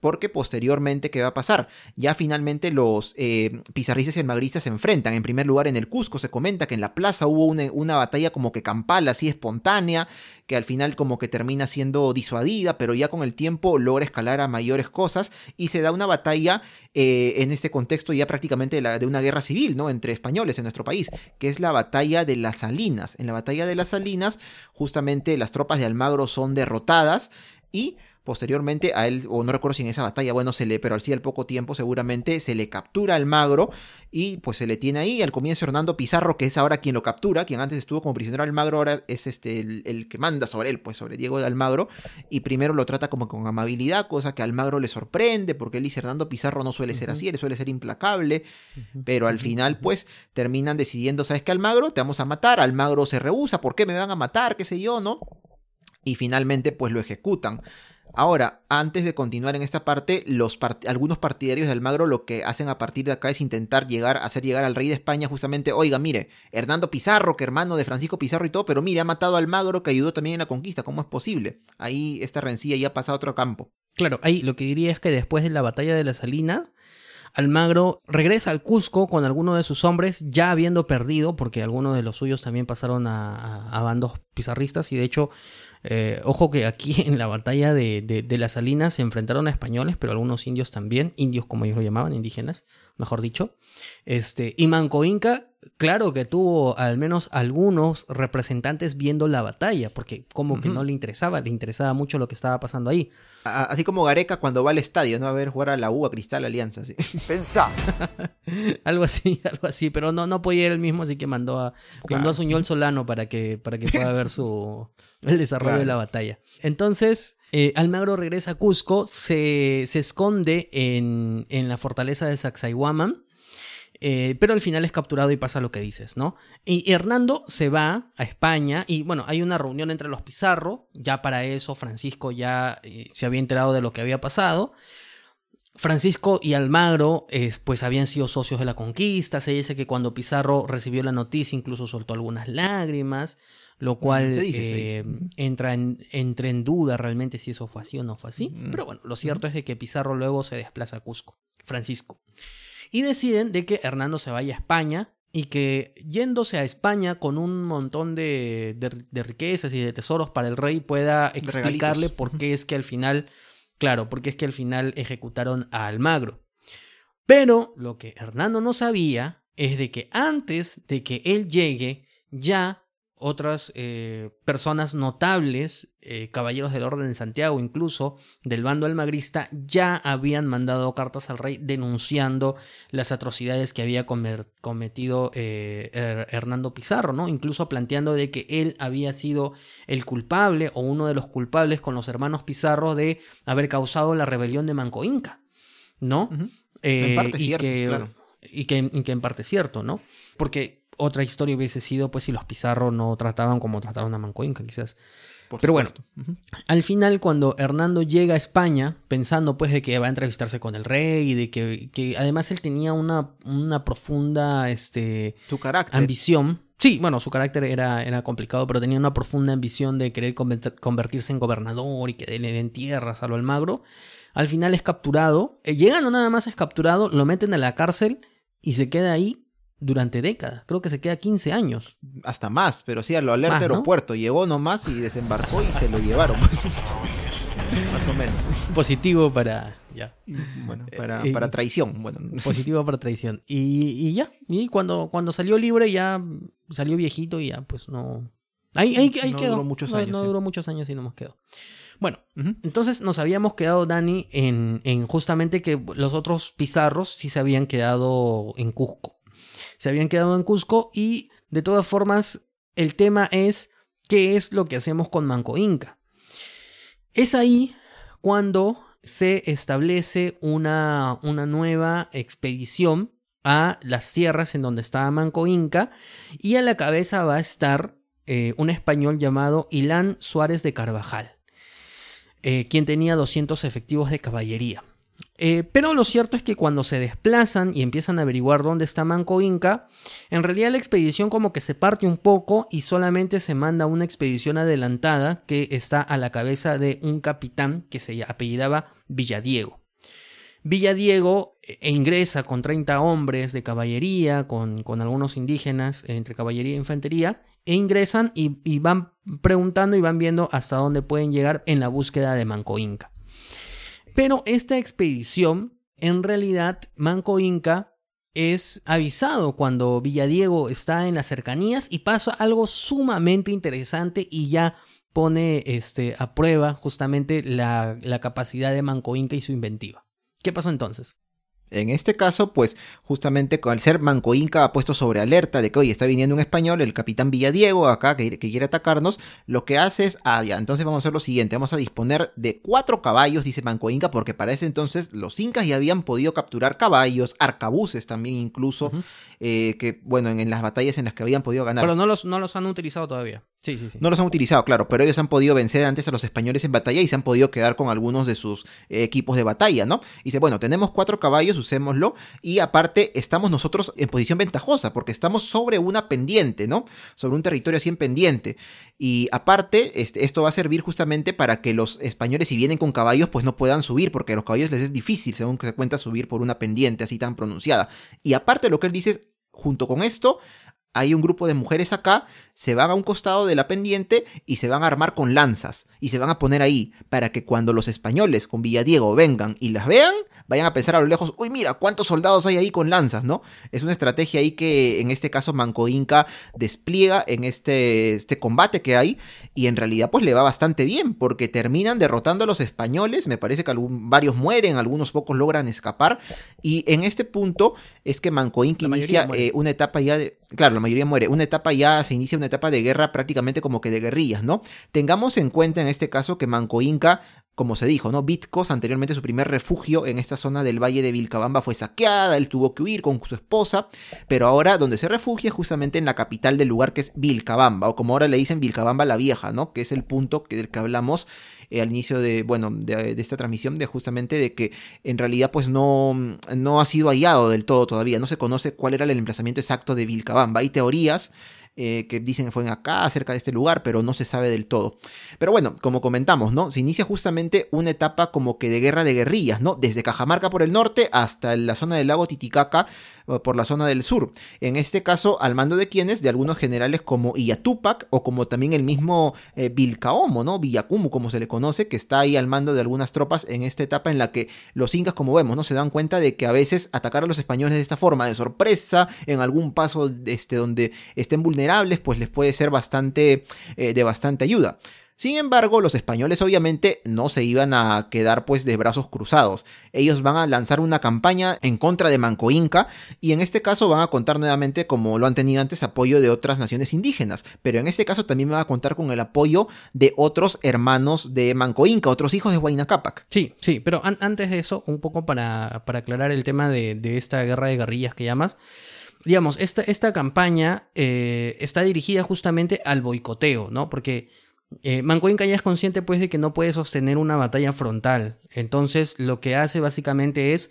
porque posteriormente, ¿qué va a pasar? Ya finalmente los eh, pizarristas y almagristas se enfrentan. En primer lugar, en el Cusco se comenta que en la plaza hubo una, batalla como que campal, así espontánea, que al final como que termina siendo disuadida, pero ya con el tiempo logra escalar a mayores cosas y se da una batalla eh, en este contexto ya prácticamente de, de, una guerra civil, ¿no? Entre españoles en nuestro país, que es la batalla de las Salinas. En la batalla de las Salinas, justamente las tropas de Almagro son derrotadas y posteriormente a él, o no recuerdo si en esa batalla, bueno, se le, pero al sí al poco tiempo seguramente se le captura al Magro y pues se le tiene ahí. Al comienzo Hernando Pizarro, que es ahora quien lo captura, quien antes estuvo como prisionero al Magro, ahora es este el, que manda sobre él, pues sobre Diego de Almagro, y primero lo trata como con amabilidad, cosa que al Almagro le sorprende, porque él dice Hernando Pizarro no suele ser así, él suele ser implacable, pero al final pues terminan decidiendo, ¿sabes qué Almagro? Te vamos a matar, Almagro se rehúsa, ¿por qué me van a matar? ¿Qué sé yo, no? Y finalmente pues lo ejecutan. Ahora, antes de continuar en esta parte, algunos partidarios de Almagro lo que hacen a partir de acá es intentar llegar, hacer llegar al rey de España justamente, oiga, mire, Hernando Pizarro, que hermano de Francisco Pizarro y todo, pero mire, ha matado a Almagro que ayudó también en la conquista, ¿cómo es posible? Ahí esta rencilla ya pasa a otro campo. Claro, ahí lo que diría es que después de la batalla de las Salinas, Almagro regresa al Cusco con algunos de sus hombres ya habiendo perdido, porque algunos de los suyos también pasaron a bandos pizarristas y de hecho eh, ojo que aquí en la batalla de, las Salinas se enfrentaron a españoles, pero algunos indios también, indios como ellos lo llamaban, indígenas, mejor dicho. Este, y Manco Inca, claro que tuvo al menos algunos representantes viendo la batalla, porque como que no le interesaba, le interesaba mucho lo que estaba pasando ahí. Así como Gareca cuando va al estadio, ¿no? A ver jugar a la U, a Cristal, Alianza, sí. Pensá. algo así, algo así, pero no, no podía ir él mismo, así que mandó a, mandó a Suñol Solano para que, para que pueda ver su, el desarrollo de la batalla. Entonces, eh, Almagro regresa a Cusco, se, se esconde en, en, la fortaleza de Sacsayhuaman, eh, pero al final es capturado y pasa lo que dices, ¿no? Y Hernando se va a España y bueno, hay una reunión entre los Pizarro, ya para eso Francisco ya eh, se había enterado de lo que había pasado. Francisco y Almagro pues habían sido socios de la conquista, se dice que cuando Pizarro recibió la noticia incluso soltó algunas lágrimas, lo cual eh, entra, en, en duda realmente si eso fue así o no fue así. Pero bueno, lo cierto es de que Pizarro luego se desplaza a Cusco, Francisco. Y deciden de que Hernando se vaya a España y que yéndose a España con un montón de, de, riquezas y de tesoros para el rey pueda explicarle por qué es que al final, claro, porque es que al final ejecutaron a Almagro. Pero lo que Hernando no sabía es de que antes de que él llegue, ya otras eh, personas notables, eh, caballeros del Orden de Santiago, incluso del bando almagrista, ya habían mandado cartas al rey denunciando las atrocidades que había cometido eh, Hernando Pizarro, ¿no? Incluso planteando de que él había sido el culpable o uno de los culpables con los hermanos Pizarro de haber causado la rebelión de Manco Inca, ¿no? en parte y, que, y, que, y que en parte es cierto, ¿no? Porque otra historia hubiese sido pues si los Pizarro no trataban como trataron a Manco Inca, quizás. Pero bueno, al final cuando Hernando llega a España, pensando pues de que va a entrevistarse con el rey y de que, que además él tenía una, una profunda este, su carácter. ambición. Sí, bueno, su carácter era, era complicado, pero tenía una profunda ambición de querer convertirse en gobernador y que le den tierras a lo Almagro. Al final es capturado. Eh, llegando nada más es capturado, lo meten en la cárcel y se queda ahí durante décadas. Creo que se queda 15 años. Hasta más, pero sí, a lo alerta aeropuerto. Llegó nomás y desembarcó y se lo llevaron. más o menos. Positivo para. Ya. Bueno, para, eh, para traición. Bueno. Positivo para traición. Y, ya. Y cuando, cuando salió libre, ya salió viejito y ya, pues no. Ahí, ahí, ahí no Duró muchos años, no, duró muchos años y no nos quedó. Bueno, entonces nos habíamos quedado, Dani, en, en justamente que los otros pizarros sí se habían quedado en Cusco se habían quedado en Cusco y de todas formas el tema es qué es lo que hacemos con Manco Inca. Es ahí cuando se establece una, una nueva expedición a las tierras en donde estaba Manco Inca y a la cabeza va a estar eh, un español llamado Ilán Suárez de Carvajal, eh, quien tenía 200 efectivos de caballería. Eh, pero lo cierto es que cuando se desplazan y empiezan a averiguar dónde está Manco Inca, en realidad la expedición como que se parte un poco y solamente se manda una expedición adelantada que está a la cabeza de un capitán que se apellidaba Villadiego. Villadiego e ingresa con 30 hombres de caballería, con, algunos indígenas entre caballería e infantería, e ingresan y van preguntando y van viendo hasta dónde pueden llegar en la búsqueda de Manco Inca. Pero esta expedición, en realidad, Manco Inca es avisado cuando Villadiego está en las cercanías y pasa algo sumamente interesante y ya pone este, a prueba justamente la, la capacidad de Manco Inca y su inventiva. ¿Qué pasó entonces? En este caso, pues justamente al ser Manco Inca ha puesto sobre alerta de que hoy está viniendo un español, el capitán Villadiego, acá que, quiere atacarnos, lo que hace es, ah, ya, entonces vamos a hacer lo siguiente, vamos a disponer de cuatro caballos, dice Manco Inca, porque para ese entonces los incas ya habían podido capturar caballos, arcabuces también incluso, eh, que bueno, en, las batallas en las que habían podido ganar. Pero no los, no los han utilizado todavía. Sí, sí, sí. No los han utilizado, claro, pero ellos han podido vencer antes a los españoles en batalla y se han podido quedar con algunos de sus eh, equipos de batalla, ¿no? Y dice, bueno, tenemos cuatro caballos, usémoslo, y aparte estamos nosotros en posición ventajosa, porque estamos sobre una pendiente, ¿no? Sobre un territorio así en pendiente. Y aparte, este, esto va a servir justamente para que los españoles, si vienen con caballos, pues no puedan subir, porque a los caballos les es difícil, según que se cuenta, subir por una pendiente así tan pronunciada. Y aparte, lo que él dice, junto con esto, hay un grupo de mujeres acá, se van a un costado de la pendiente y se van a armar con lanzas y se van a poner ahí para que cuando los españoles con Villadiego vengan y las vean, vayan a pensar a lo lejos, uy, mira, cuántos soldados hay ahí con lanzas, ¿no? Es una estrategia ahí que en este caso Manco Inca despliega en este, este combate que hay y en realidad pues le va bastante bien porque terminan derrotando a los españoles, me parece que varios mueren, algunos pocos logran escapar y en este punto es que Manco Inca inicia eh, una etapa ya de, claro, la mayoría muere, una etapa ya se inicia una etapa de guerra prácticamente como que de guerrillas, ¿no? Tengamos en cuenta en este caso que Manco Inca como se dijo, ¿no? Bitcos, anteriormente su primer refugio en esta zona del valle de Vilcabamba fue saqueada, él tuvo que huir con su esposa, pero ahora donde se refugia es justamente en la capital del lugar que es Vilcabamba, o como ahora le dicen Vilcabamba la Vieja, ¿no? Que es el punto del que hablamos eh, al inicio de, bueno, de, esta transmisión, de justamente de que en realidad pues no, no ha sido hallado del todo todavía, no se conoce cuál era el emplazamiento exacto de Vilcabamba, hay teorías eh, que dicen que fue acá, cerca de este lugar, pero no se sabe del todo. Pero bueno, como comentamos, ¿no? Se inicia justamente una etapa como que de guerra de guerrillas, ¿no? Desde Cajamarca por el norte hasta la zona del lago Titicaca por la zona del sur. En este caso, al mando de quienes, de algunos generales como Iyatupac o como también el mismo eh, Vilcaomo, ¿no? Villacumu, como se le conoce, que está ahí al mando de algunas tropas en esta etapa en la que los incas, como vemos, ¿no? Se dan cuenta de que a veces atacar a los españoles de esta forma, de sorpresa, en algún paso este, donde estén vulnerables, pues les puede ser bastante, eh, de bastante ayuda. Sin embargo, los españoles obviamente no se iban a quedar pues de brazos cruzados. Ellos van a lanzar una campaña en contra de Manco Inca y en este caso van a contar nuevamente, como lo han tenido antes, apoyo de otras naciones indígenas. Pero en este caso también van a contar con el apoyo de otros hermanos de Manco Inca, otros hijos de Huayna Capac. Sí, sí, pero antes de eso, un poco para, para aclarar el tema de, esta guerra de guerrillas que llamas digamos, esta, esta campaña eh, está dirigida justamente al boicoteo, ¿no? Porque eh, Manco Inca ya es consciente pues de que no puede sostener una batalla frontal. Entonces lo que hace básicamente es,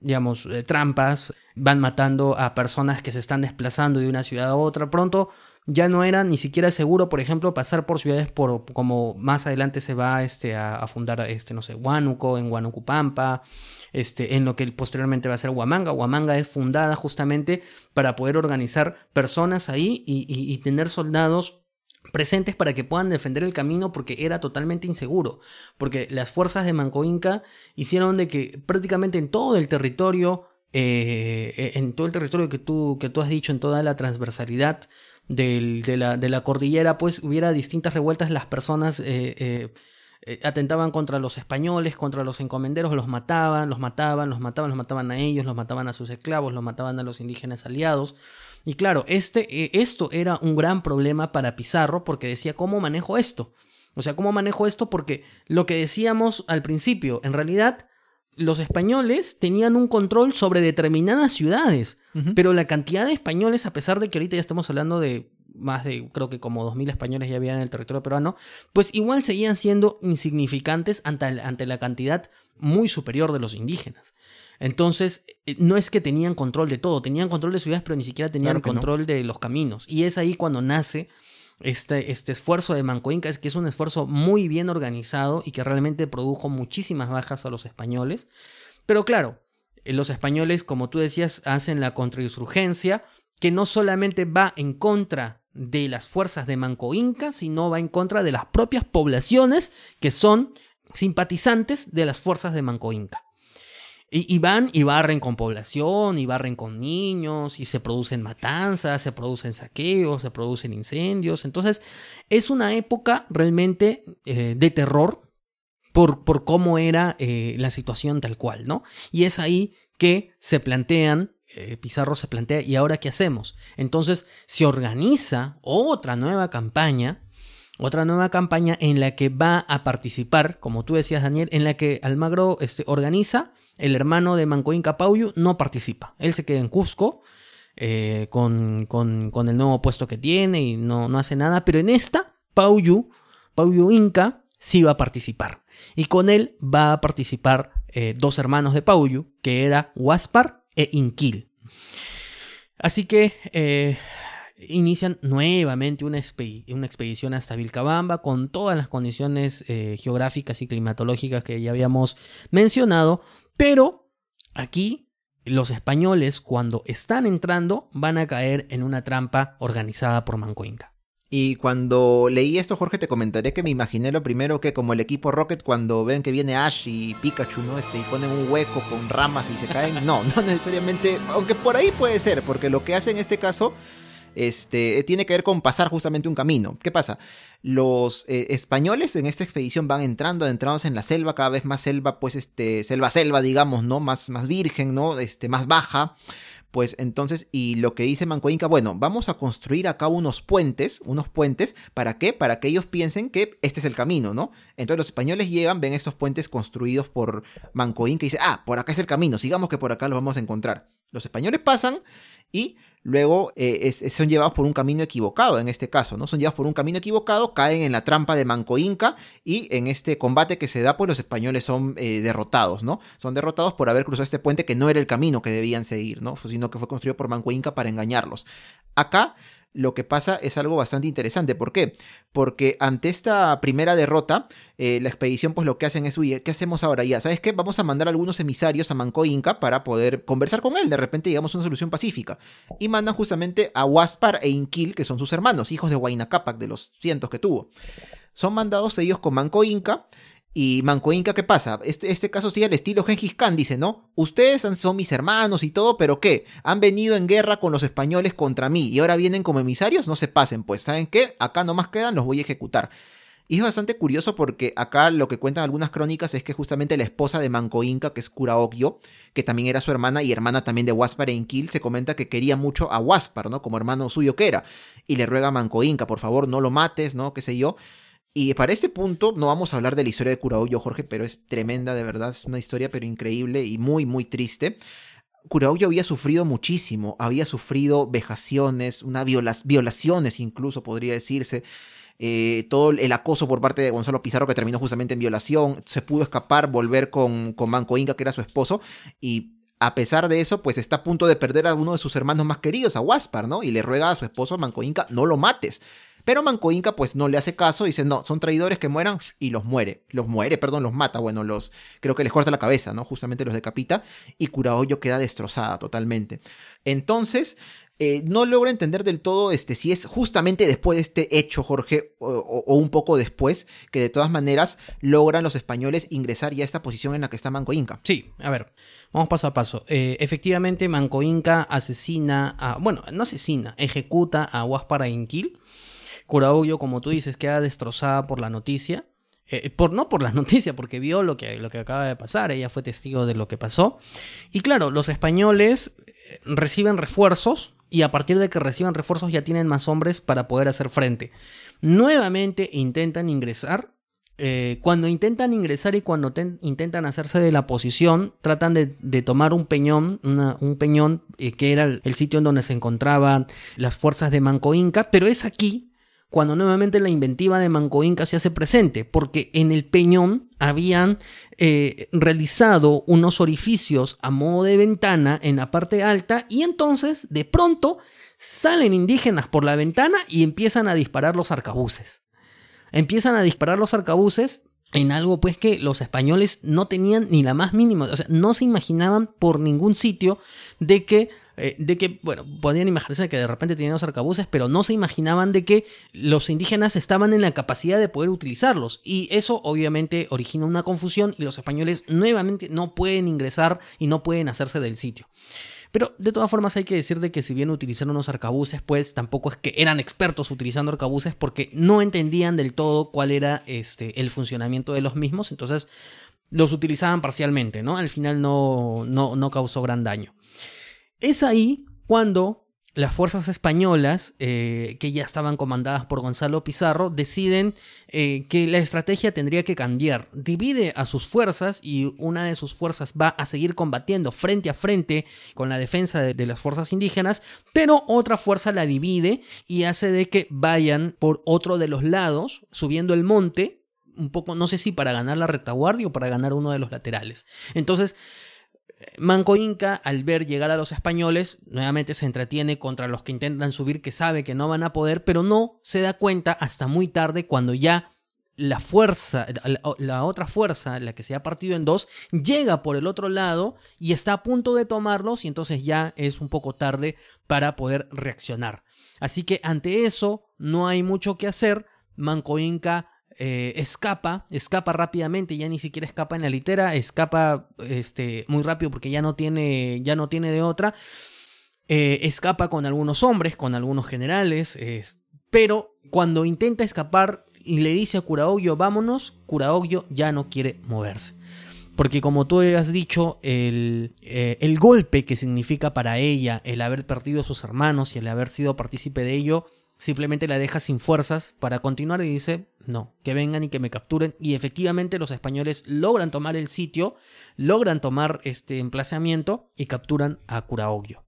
digamos, eh, trampas, van matando a personas que se están desplazando de una ciudad a otra. Pronto ya no era ni siquiera seguro, por ejemplo, pasar por ciudades por como más adelante se va este, a, fundar, este, no sé, Huánuco, en Huanucupampa, este, en lo que posteriormente va a ser Huamanga. Huamanga es fundada justamente para poder organizar personas ahí y tener soldados presentes para que puedan defender el camino porque era totalmente inseguro, porque las fuerzas de Manco Inca hicieron de que prácticamente en todo el territorio, eh, en todo el territorio que tú, que tú has dicho, en toda la transversalidad de, la, de, la, cordillera, pues hubiera distintas revueltas, las personas... Eh, eh, atentaban contra los españoles, contra los encomenderos, los mataban, los mataban, los mataban, los mataban a ellos, los mataban a sus esclavos, los mataban a los indígenas aliados. Y claro, este, eh, esto era un gran problema para Pizarro porque decía, ¿cómo manejo esto? O sea, ¿cómo manejo esto? Porque lo que decíamos al principio, en realidad los españoles tenían un control sobre determinadas ciudades, pero la cantidad de españoles, a pesar de que ahorita ya estamos hablando de más de, creo que como 2.000 españoles ya habían en el territorio peruano, pues igual seguían siendo insignificantes ante, ante la cantidad muy superior de los indígenas. Entonces, eh, no es que tenían control de todo, tenían control de ciudades, pero ni siquiera tenían control de los caminos. Y es ahí cuando nace este, este esfuerzo de Manco Inca, que es un esfuerzo muy bien organizado y que realmente produjo muchísimas bajas a los españoles. Pero claro, eh, los españoles, como tú decías, hacen la contrainsurgencia, que no solamente va en contra de las fuerzas de Manco Inca, sino va en contra de las propias poblaciones que son simpatizantes de las fuerzas de Manco Inca. Y, van y barren con población, y barren con niños, y se producen matanzas, se producen saqueos, se producen incendios. Entonces, es una época realmente eh, de terror por, por cómo era eh, la situación tal cual, ¿no? Y es ahí que se plantean, eh, Pizarro se plantea, ¿y ahora qué hacemos? Entonces, se organiza otra nueva campaña otra nueva campaña en la que va a participar, como tú decías, Daniel, en la que Almagro este, organiza el hermano de Manco Inca Pauyu no participa. Él se queda en Cusco eh, con, el nuevo puesto que tiene y no, no hace nada. Pero en esta, Pauyu, Pauyu Inca, sí va a participar. Y con él va a participar eh, dos hermanos de Pauyu, que era Huaspar e Inquil. Así que eh, inician nuevamente una, expedición hasta Vilcabamba con todas las condiciones geográficas y climatológicas que ya habíamos mencionado pero aquí los españoles cuando están entrando van a caer en una trampa organizada por Manco Inca. Y cuando leí esto, Jorge, te comentaré que me imaginé lo primero que como el equipo Rocket cuando ven que viene Ash y Pikachu, ¿no? Este, y ponen un hueco con ramas y se caen. No, no necesariamente, aunque por ahí puede ser, porque lo que hace en este caso este, tiene que ver con pasar justamente un camino. ¿Qué pasa? Los eh, españoles en esta expedición van entrando, adentrados en la selva, cada vez más selva, pues este, selva, selva, digamos, ¿no? Más, más virgen, ¿no? Este, más baja. Pues entonces, y lo que dice Manco Inca, bueno, vamos a construir acá unos puentes, unos puentes, ¿para qué? Para que ellos piensen que este es el camino, ¿no? Entonces los españoles llegan, ven estos puentes construidos por Manco Inca y dicen, ah, por acá es el camino, sigamos que por acá los vamos a encontrar. Los españoles pasan y luego eh, son llevados por un camino equivocado en este caso, ¿no? Son llevados por un camino equivocado, caen en la trampa de Manco Inca y en este combate que se da, pues los españoles son eh, derrotados, ¿no? Son derrotados por haber cruzado este puente que no era el camino que debían seguir, ¿no? Sino que fue construido por Manco Inca para engañarlos. Acá lo que pasa es algo bastante interesante. ¿Por qué? Porque ante esta primera derrota, eh, la expedición pues lo que hacen es, oye, ¿qué hacemos ahora ya? ¿Sabes qué? Vamos a mandar algunos emisarios a Manco Inca para poder conversar con él. De repente llegamos a una solución pacífica. Y mandan justamente a Huaspar e Inquil, que son sus hermanos, hijos de Huayna Capac, de los cientos que tuvo. Son mandados ellos con Manco Inca y Manco Inca, ¿qué pasa? Este, este caso sigue al estilo Gengis Khan, dice, ¿no? Ustedes son mis hermanos y todo, pero ¿qué? Han venido en guerra con los españoles contra mí y ahora vienen como emisarios, no se pasen, pues, ¿saben qué? Acá nomás quedan, los voy a ejecutar. Y es bastante curioso porque acá lo que cuentan algunas crónicas es que justamente la esposa de Manco Inca, que es Curaogyo, que también era su hermana y hermana también de Huaspar e Inquil, se comenta que quería mucho a Huaspar, ¿no? Como hermano suyo que era. Y le ruega a Manco Inca, por favor, no lo mates, ¿no? Qué sé yo. Y para este punto no vamos a hablar de la historia de Curaoyo, Jorge, pero es tremenda, de verdad, es una historia pero increíble y muy, muy triste. Curaoyo había sufrido muchísimo, había sufrido vejaciones, una violaciones incluso podría decirse, eh, todo el acoso por parte de Gonzalo Pizarro que terminó justamente en violación, se pudo escapar, volver con, con Manco Inca que era su esposo y a pesar de eso, pues está a punto de perder a uno de sus hermanos más queridos, a Huaspar, ¿no? Y le ruega a su esposo Manco Inca, no lo mates. Pero Manco Inca pues no le hace caso dice, no, son traidores que mueran y los muere. Los muere, perdón, los mata. Bueno, los creo que les corta la cabeza, ¿no? Justamente los decapita y Curahoyo queda destrozada totalmente. Entonces, eh, no logro entender del todo este, si es justamente después de este hecho, Jorge, o, un poco después, que de todas maneras logran los españoles ingresar ya a esta posición en la que está Manco Inca. Sí, a ver, vamos paso a paso. Eh, efectivamente, Manco Inca asesina a, bueno, no asesina, ejecuta a Huaspara Inquil Curaullo, como tú dices, queda destrozada por la noticia. Eh, por, no por la noticia, porque vio lo que, lo que acaba de pasar, ella fue testigo de lo que pasó. Y claro, los españoles eh, reciben refuerzos y a partir de que reciban refuerzos ya tienen más hombres para poder hacer frente. Nuevamente intentan ingresar. Eh, cuando intentan ingresar y cuando intentan hacerse de la posición, tratan de, tomar un peñón, un peñón que era el, sitio en donde se encontraban las fuerzas de Manco Inca, pero es aquí cuando nuevamente la inventiva de Manco Inca se hace presente, porque en el peñón habían eh, realizado unos orificios a modo de ventana en la parte alta y entonces de pronto salen indígenas por la ventana y empiezan a disparar los arcabuces. Empiezan a disparar los arcabuces en algo pues que los españoles no tenían ni la más mínima, o sea, no se imaginaban por ningún sitio de que eh, de que, bueno, podían imaginarse que de repente tenían los arcabuces, pero no se imaginaban de que los indígenas estaban en la capacidad de poder utilizarlos. Y eso obviamente origina una confusión y los españoles nuevamente no pueden ingresar y no pueden hacerse del sitio. Pero de todas formas hay que decir de que si bien utilizaron los arcabuces, pues tampoco es que eran expertos utilizando arcabuces porque no entendían del todo cuál era este, el funcionamiento de los mismos, entonces los utilizaban parcialmente, ¿no? Al final no, no, no causó gran daño. Es ahí cuando las fuerzas españolas, eh, que ya estaban comandadas por Gonzalo Pizarro, deciden eh, que la estrategia tendría que cambiar. Divide a sus fuerzas y una de sus fuerzas va a seguir combatiendo frente a frente con la defensa de, de las fuerzas indígenas, pero otra fuerza la divide y hace de que vayan por otro de los lados, subiendo el monte, un poco, no sé si para ganar la retaguardia o para ganar uno de los laterales. Entonces, Manco Inca, al ver llegar a los españoles, nuevamente se entretiene contra los que intentan subir, que sabe que no van a poder, pero no se da cuenta hasta muy tarde cuando ya la fuerza, la, otra fuerza, la que se ha partido en dos, llega por el otro lado y está a punto de tomarlos y entonces ya es un poco tarde para poder reaccionar. Así que ante eso no hay mucho que hacer. Manco Inca eh, escapa, escapa rápidamente, ya ni siquiera escapa en la litera, escapa este, muy rápido porque ya no tiene, ya no tiene de otra. Eh, escapa con algunos hombres, con algunos generales, pero cuando intenta escapar y le dice a Curaogio, vámonos, Curaogio ya no quiere moverse. Porque como tú has dicho, el, eh, el golpe que significa para ella el haber perdido a sus hermanos y el haber sido partícipe de ello, simplemente la deja sin fuerzas para continuar y dice, no, que vengan y que me capturen. Y efectivamente los españoles logran tomar el sitio, logran tomar este emplazamiento y capturan a Curaogio.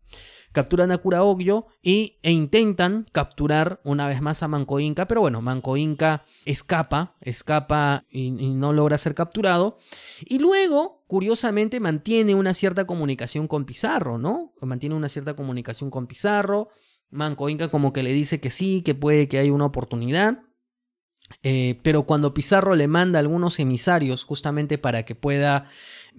Capturan a Curaogio y, e intentan capturar una vez más a Manco Inca, pero bueno, Manco Inca escapa, escapa y, y no logra ser capturado. Y luego, curiosamente, mantiene una cierta comunicación con Pizarro, ¿no? Mantiene una cierta comunicación con Pizarro Manco Inca como que le dice que sí, que puede que hay una oportunidad. Eh, pero cuando Pizarro le manda algunos emisarios justamente para que pueda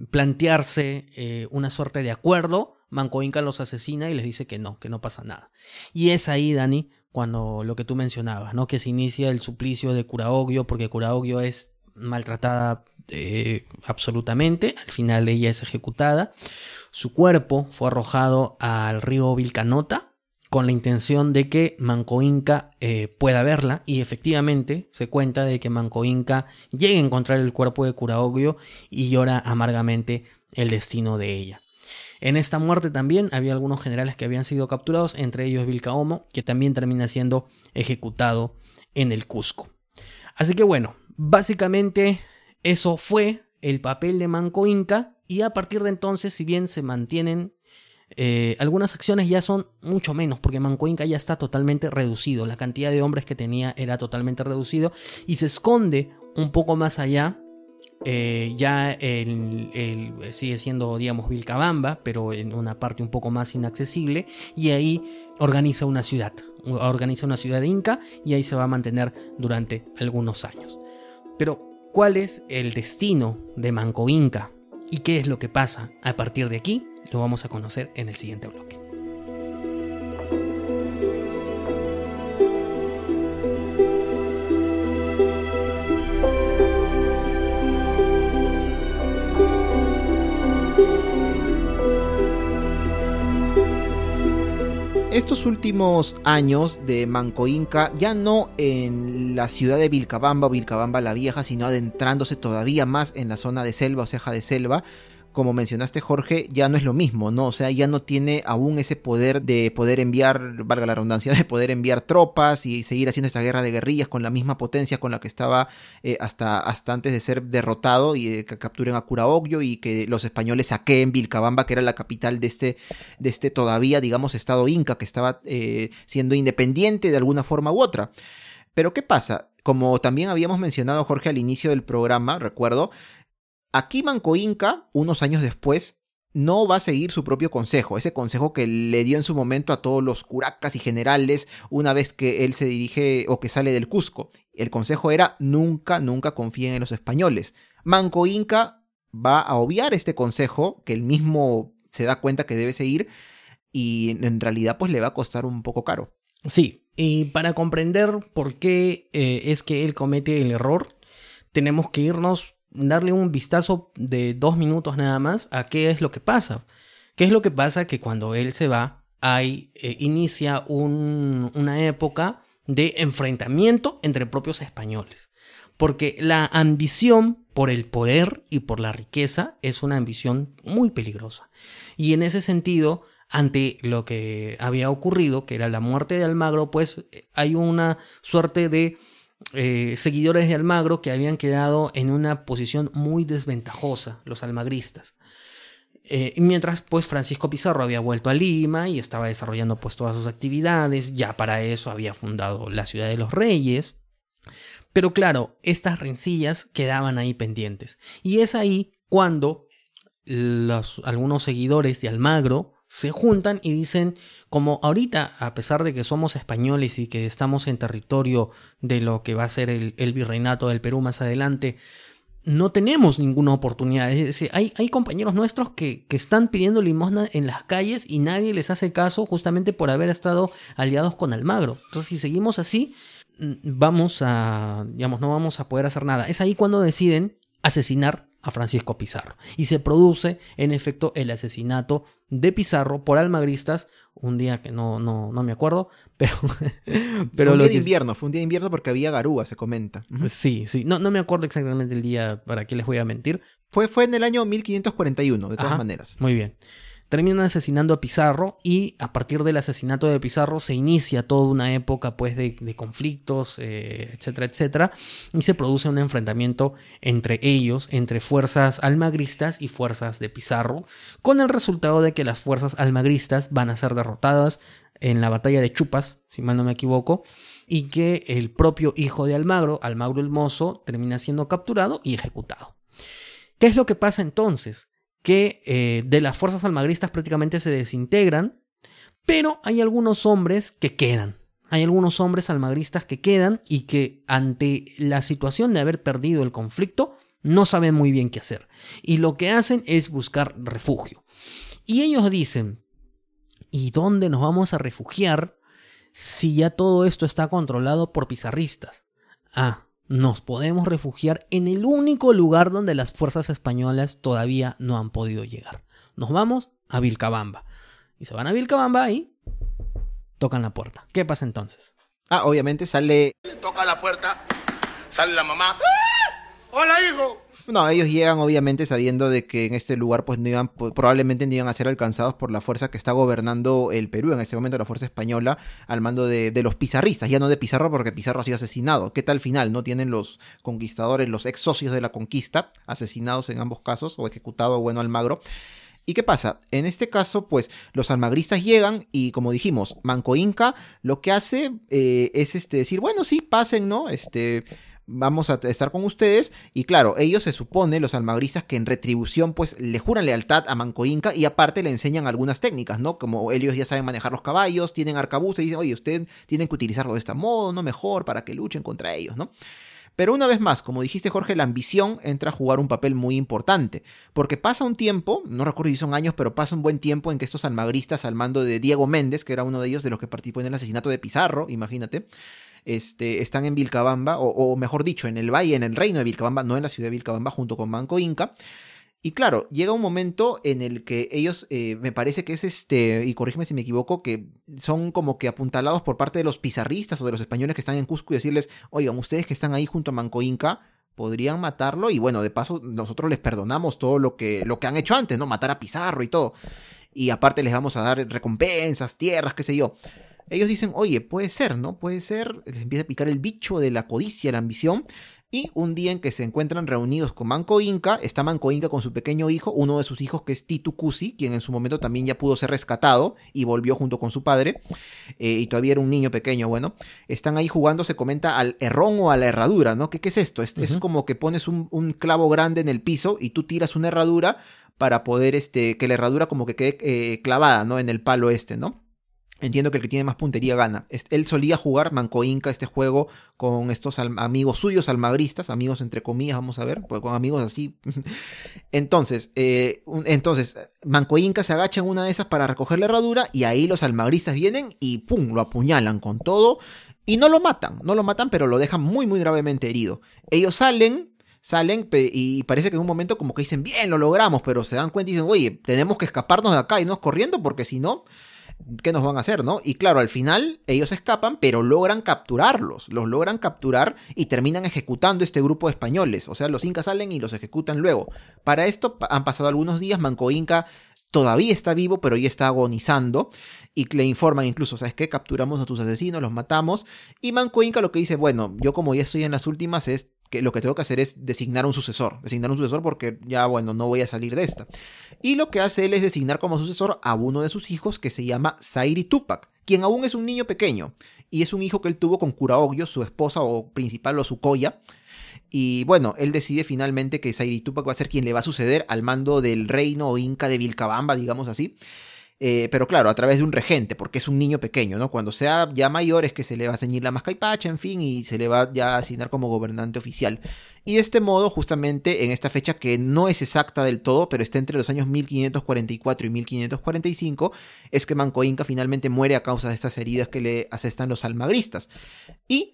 plantearse eh, una suerte de acuerdo, Manco Inca los asesina y les dice que no, que no pasa nada. Y es ahí, Dani, cuando lo que tú mencionabas, ¿no? Que se inicia el suplicio de Curaogio, porque Curaogio es maltratada eh, absolutamente. Al final ella es ejecutada. Su cuerpo fue arrojado al río Vilcanota con la intención de que Manco Inca eh, pueda verla y efectivamente se cuenta de que Manco Inca llega a encontrar el cuerpo de Curaogio y llora amargamente el destino de ella. En esta muerte también había algunos generales que habían sido capturados, entre ellos Vilcaomo, que también termina siendo ejecutado en el Cusco. Así que bueno, básicamente eso fue el papel de Manco Inca y a partir de entonces, si bien se mantienen eh, algunas acciones ya son mucho menos, porque Manco Inca ya está totalmente reducido. La cantidad de hombres que tenía era totalmente reducido y se esconde un poco más allá. Eh, ya el, sigue siendo, digamos, Vilcabamba, pero en una parte un poco más inaccesible. Y ahí organiza una ciudad. Organiza una ciudad inca y ahí se va a mantener durante algunos años. Pero, ¿cuál es el destino de Manco Inca? ¿Y qué es lo que pasa a partir de aquí? Lo vamos a conocer en el siguiente bloque. Estos últimos años de Manco Inca, ya no en la ciudad de Vilcabamba o Vilcabamba la Vieja, sino adentrándose todavía más en la zona de selva o ceja de selva, como mencionaste Jorge, ya no es lo mismo, ¿no? O sea, ya no tiene aún ese poder de poder enviar, valga la redundancia, de poder enviar tropas y seguir haciendo esta guerra de guerrillas con la misma potencia con la que estaba eh, hasta, antes de ser derrotado y que capturen a Curaogio y que los españoles saqueen Vilcabamba, que era la capital de este, de este todavía, digamos, estado inca que estaba eh, siendo independiente de alguna forma u otra. Pero ¿qué pasa? Como también habíamos mencionado, Jorge, al inicio del programa, recuerdo, Aquí Manco Inca, unos años después, no va a seguir su propio consejo, ese consejo que le dio en su momento a todos los curacas y generales una vez que él se dirige o que sale del Cusco. El consejo era nunca, nunca confíen en los españoles. Manco Inca va a obviar este consejo, que él mismo se da cuenta que debe seguir, y en realidad pues le va a costar un poco caro. Sí, y para comprender por qué eh, es que él comete el error, tenemos que irnos, darle un vistazo de dos minutos nada más a qué es lo que pasa. ¿Qué es lo que pasa? Que cuando él se va, hay, eh, inicia una época de enfrentamiento entre propios españoles. Porque la ambición por el poder y por la riqueza es una ambición muy peligrosa. Y en ese sentido, ante lo que había ocurrido, que era la muerte de Almagro, pues eh, hay una suerte de eh, seguidores de Almagro que habían quedado en una posición muy desventajosa, los almagristas. Eh, mientras pues Francisco Pizarro había vuelto a Lima y estaba desarrollando pues todas sus actividades, ya para eso había fundado la ciudad de los reyes. Pero claro, estas rencillas quedaban ahí pendientes. Y es ahí cuando los, algunos seguidores de Almagro se juntan y dicen, como ahorita, a pesar de que somos españoles y que estamos en territorio de lo que va a ser el, virreinato del Perú más adelante, no tenemos ninguna oportunidad. Es decir, hay, hay compañeros nuestros que, que, están pidiendo limosna en las calles y nadie les hace caso justamente por haber estado aliados con Almagro. Entonces, si seguimos así, mm, vamos a, digamos, no vamos a poder hacer nada. Es ahí cuando deciden asesinar a Francisco Pizarro. Y se produce, en efecto, el asesinato de Pizarro por almagristas, un día que no, no, no me acuerdo, pero... pero un día de invierno, fue un día de invierno porque había garúa, se comenta. Sí, sí, no, no me acuerdo exactamente el día, para qué les voy a mentir. Fue, fue en el año 1541, de todas maneras. Muy bien terminan asesinando a Pizarro y a partir del asesinato de Pizarro se inicia toda una época pues de, conflictos, eh, etcétera, etcétera, y se produce un enfrentamiento entre ellos, entre fuerzas almagristas y fuerzas de Pizarro, con el resultado de que las fuerzas almagristas van a ser derrotadas en la batalla de Chupas, si mal no me equivoco, y que el propio hijo de Almagro, Almagro el Mozo, termina siendo capturado y ejecutado. ¿Qué es lo que pasa entonces? Que eh, de las fuerzas almagristas prácticamente se desintegran, pero hay algunos hombres que quedan. Hay algunos hombres almagristas que quedan y que ante la situación de haber perdido el conflicto no saben muy bien qué hacer. Y lo que hacen es buscar refugio. Y ellos dicen, ¿y dónde nos vamos a refugiar si ya todo esto está controlado por pizarristas? Ah, nos podemos refugiar en el único lugar donde las fuerzas españolas todavía no han podido llegar. Nos vamos a Vilcabamba. Y se van a Vilcabamba y tocan la puerta. ¿Qué pasa entonces? Ah, obviamente sale... Toca la puerta, sale la mamá. ¡Ah! ¡Hola, hijo! No, ellos llegan obviamente sabiendo de que en este lugar pues no iban, probablemente no iban a ser alcanzados por la fuerza que está gobernando el Perú en este momento, la fuerza española, al mando de, los pizarristas, ya no de Pizarro porque Pizarro ha sido asesinado. ¿Qué tal final? ¿No tienen los conquistadores, los ex socios de la conquista, asesinados en ambos casos, o ejecutado, bueno, Almagro? ¿Y qué pasa? En este caso, pues los almagristas llegan y como dijimos, Manco Inca lo que hace eh, es este, decir, bueno, sí, pasen, ¿no? Este, vamos a estar con ustedes. Y claro, ellos se supone, los almagristas, que en retribución pues le juran lealtad a Manco Inca y aparte le enseñan algunas técnicas, ¿no? Como ellos ya saben manejar los caballos, tienen arcabuces y dicen, oye, ustedes tienen que utilizarlo de este modo, ¿no? Mejor para que luchen contra ellos, ¿no? Pero una vez más, como dijiste Jorge, la ambición entra a jugar un papel muy importante, porque pasa un tiempo, no recuerdo si son años, pero pasa un buen tiempo en que estos almagristas al mando de Diego Méndez, que era uno de ellos de los que participó en el asesinato de Pizarro, imagínate, este, están en Vilcabamba, o, mejor dicho, en el valle, en el reino de Vilcabamba, no en la ciudad de Vilcabamba, junto con Manco Inca. Y claro, llega un momento en el que ellos, eh, me parece que es este, y corrígeme si me equivoco, que son como que apuntalados por parte de los pizarristas o de los españoles que están en Cusco y decirles, oigan, ustedes que están ahí junto a Manco Inca, podrían matarlo y bueno, de paso nosotros les perdonamos todo lo que, lo que han hecho antes, ¿no? Matar a Pizarro y todo. Y aparte les vamos a dar recompensas, tierras, qué sé yo ellos dicen, oye, puede ser, ¿no? Puede ser, les empieza a picar el bicho de la codicia, la ambición. Y un día en que se encuentran reunidos con Manco Inca, está Manco Inca con su pequeño hijo, uno de sus hijos que es Titu Cusi, quien en su momento también ya pudo ser rescatado y volvió junto con su padre, eh, y todavía era un niño pequeño, bueno, están ahí jugando, se comenta al herrón o a la herradura, ¿no? ¿Qué, qué es esto? Es, es como que pones un, un, clavo grande en el piso y tú tiras una herradura para poder, este, que la herradura como que quede eh, clavada, ¿no? En el palo este, ¿no? Entiendo que el que tiene más puntería gana. Él solía jugar Manco Inca este juego con estos amigos suyos almagristas, amigos entre comillas, vamos a ver, pues con amigos así. entonces, eh, entonces, Manco Inca se agacha en una de esas para recoger la herradura y ahí los almagristas vienen y ¡pum! lo apuñalan con todo y no lo matan, no lo matan, pero lo dejan muy, muy gravemente herido. Ellos salen, salen y parece que en un momento como que dicen, bien, lo logramos, pero se dan cuenta y dicen, oye, tenemos que escaparnos de acá y irnos corriendo porque si no ¿qué nos van a hacer, no? Y claro, al final ellos escapan, pero logran capturarlos, los logran capturar y terminan ejecutando este grupo de españoles. O sea, los incas salen y los ejecutan luego. Para esto han pasado algunos días, Manco Inca todavía está vivo, pero ya está agonizando. Y le informan incluso, ¿sabes qué? Capturamos a tus asesinos, los matamos. Y Manco Inca lo que dice, bueno, yo como ya estoy en las últimas, es que lo que tengo que hacer es designar un sucesor. Designar un sucesor porque ya, bueno, no voy a salir de esta. Y lo que hace él es designar como sucesor a uno de sus hijos que se llama Sairi Tupac, quien aún es un niño pequeño. Y es un hijo que él tuvo con Curaogyo, su esposa o principal o su coya. Y bueno, él decide finalmente que Sairi Tupac va a ser quien le va a suceder al mando del reino inca de Vilcabamba, digamos así. Eh, pero claro, a través de un regente, porque es un niño pequeño, ¿no? Cuando sea ya mayor es que se le va a ceñir la mascaipacha, en fin, y se le va ya a asignar como gobernante oficial. Y de este modo, justamente en esta fecha que no es exacta del todo, pero está entre los años 1544 y 1545, es que Manco Inca finalmente muere a causa de estas heridas que le asestan los almagristas. Y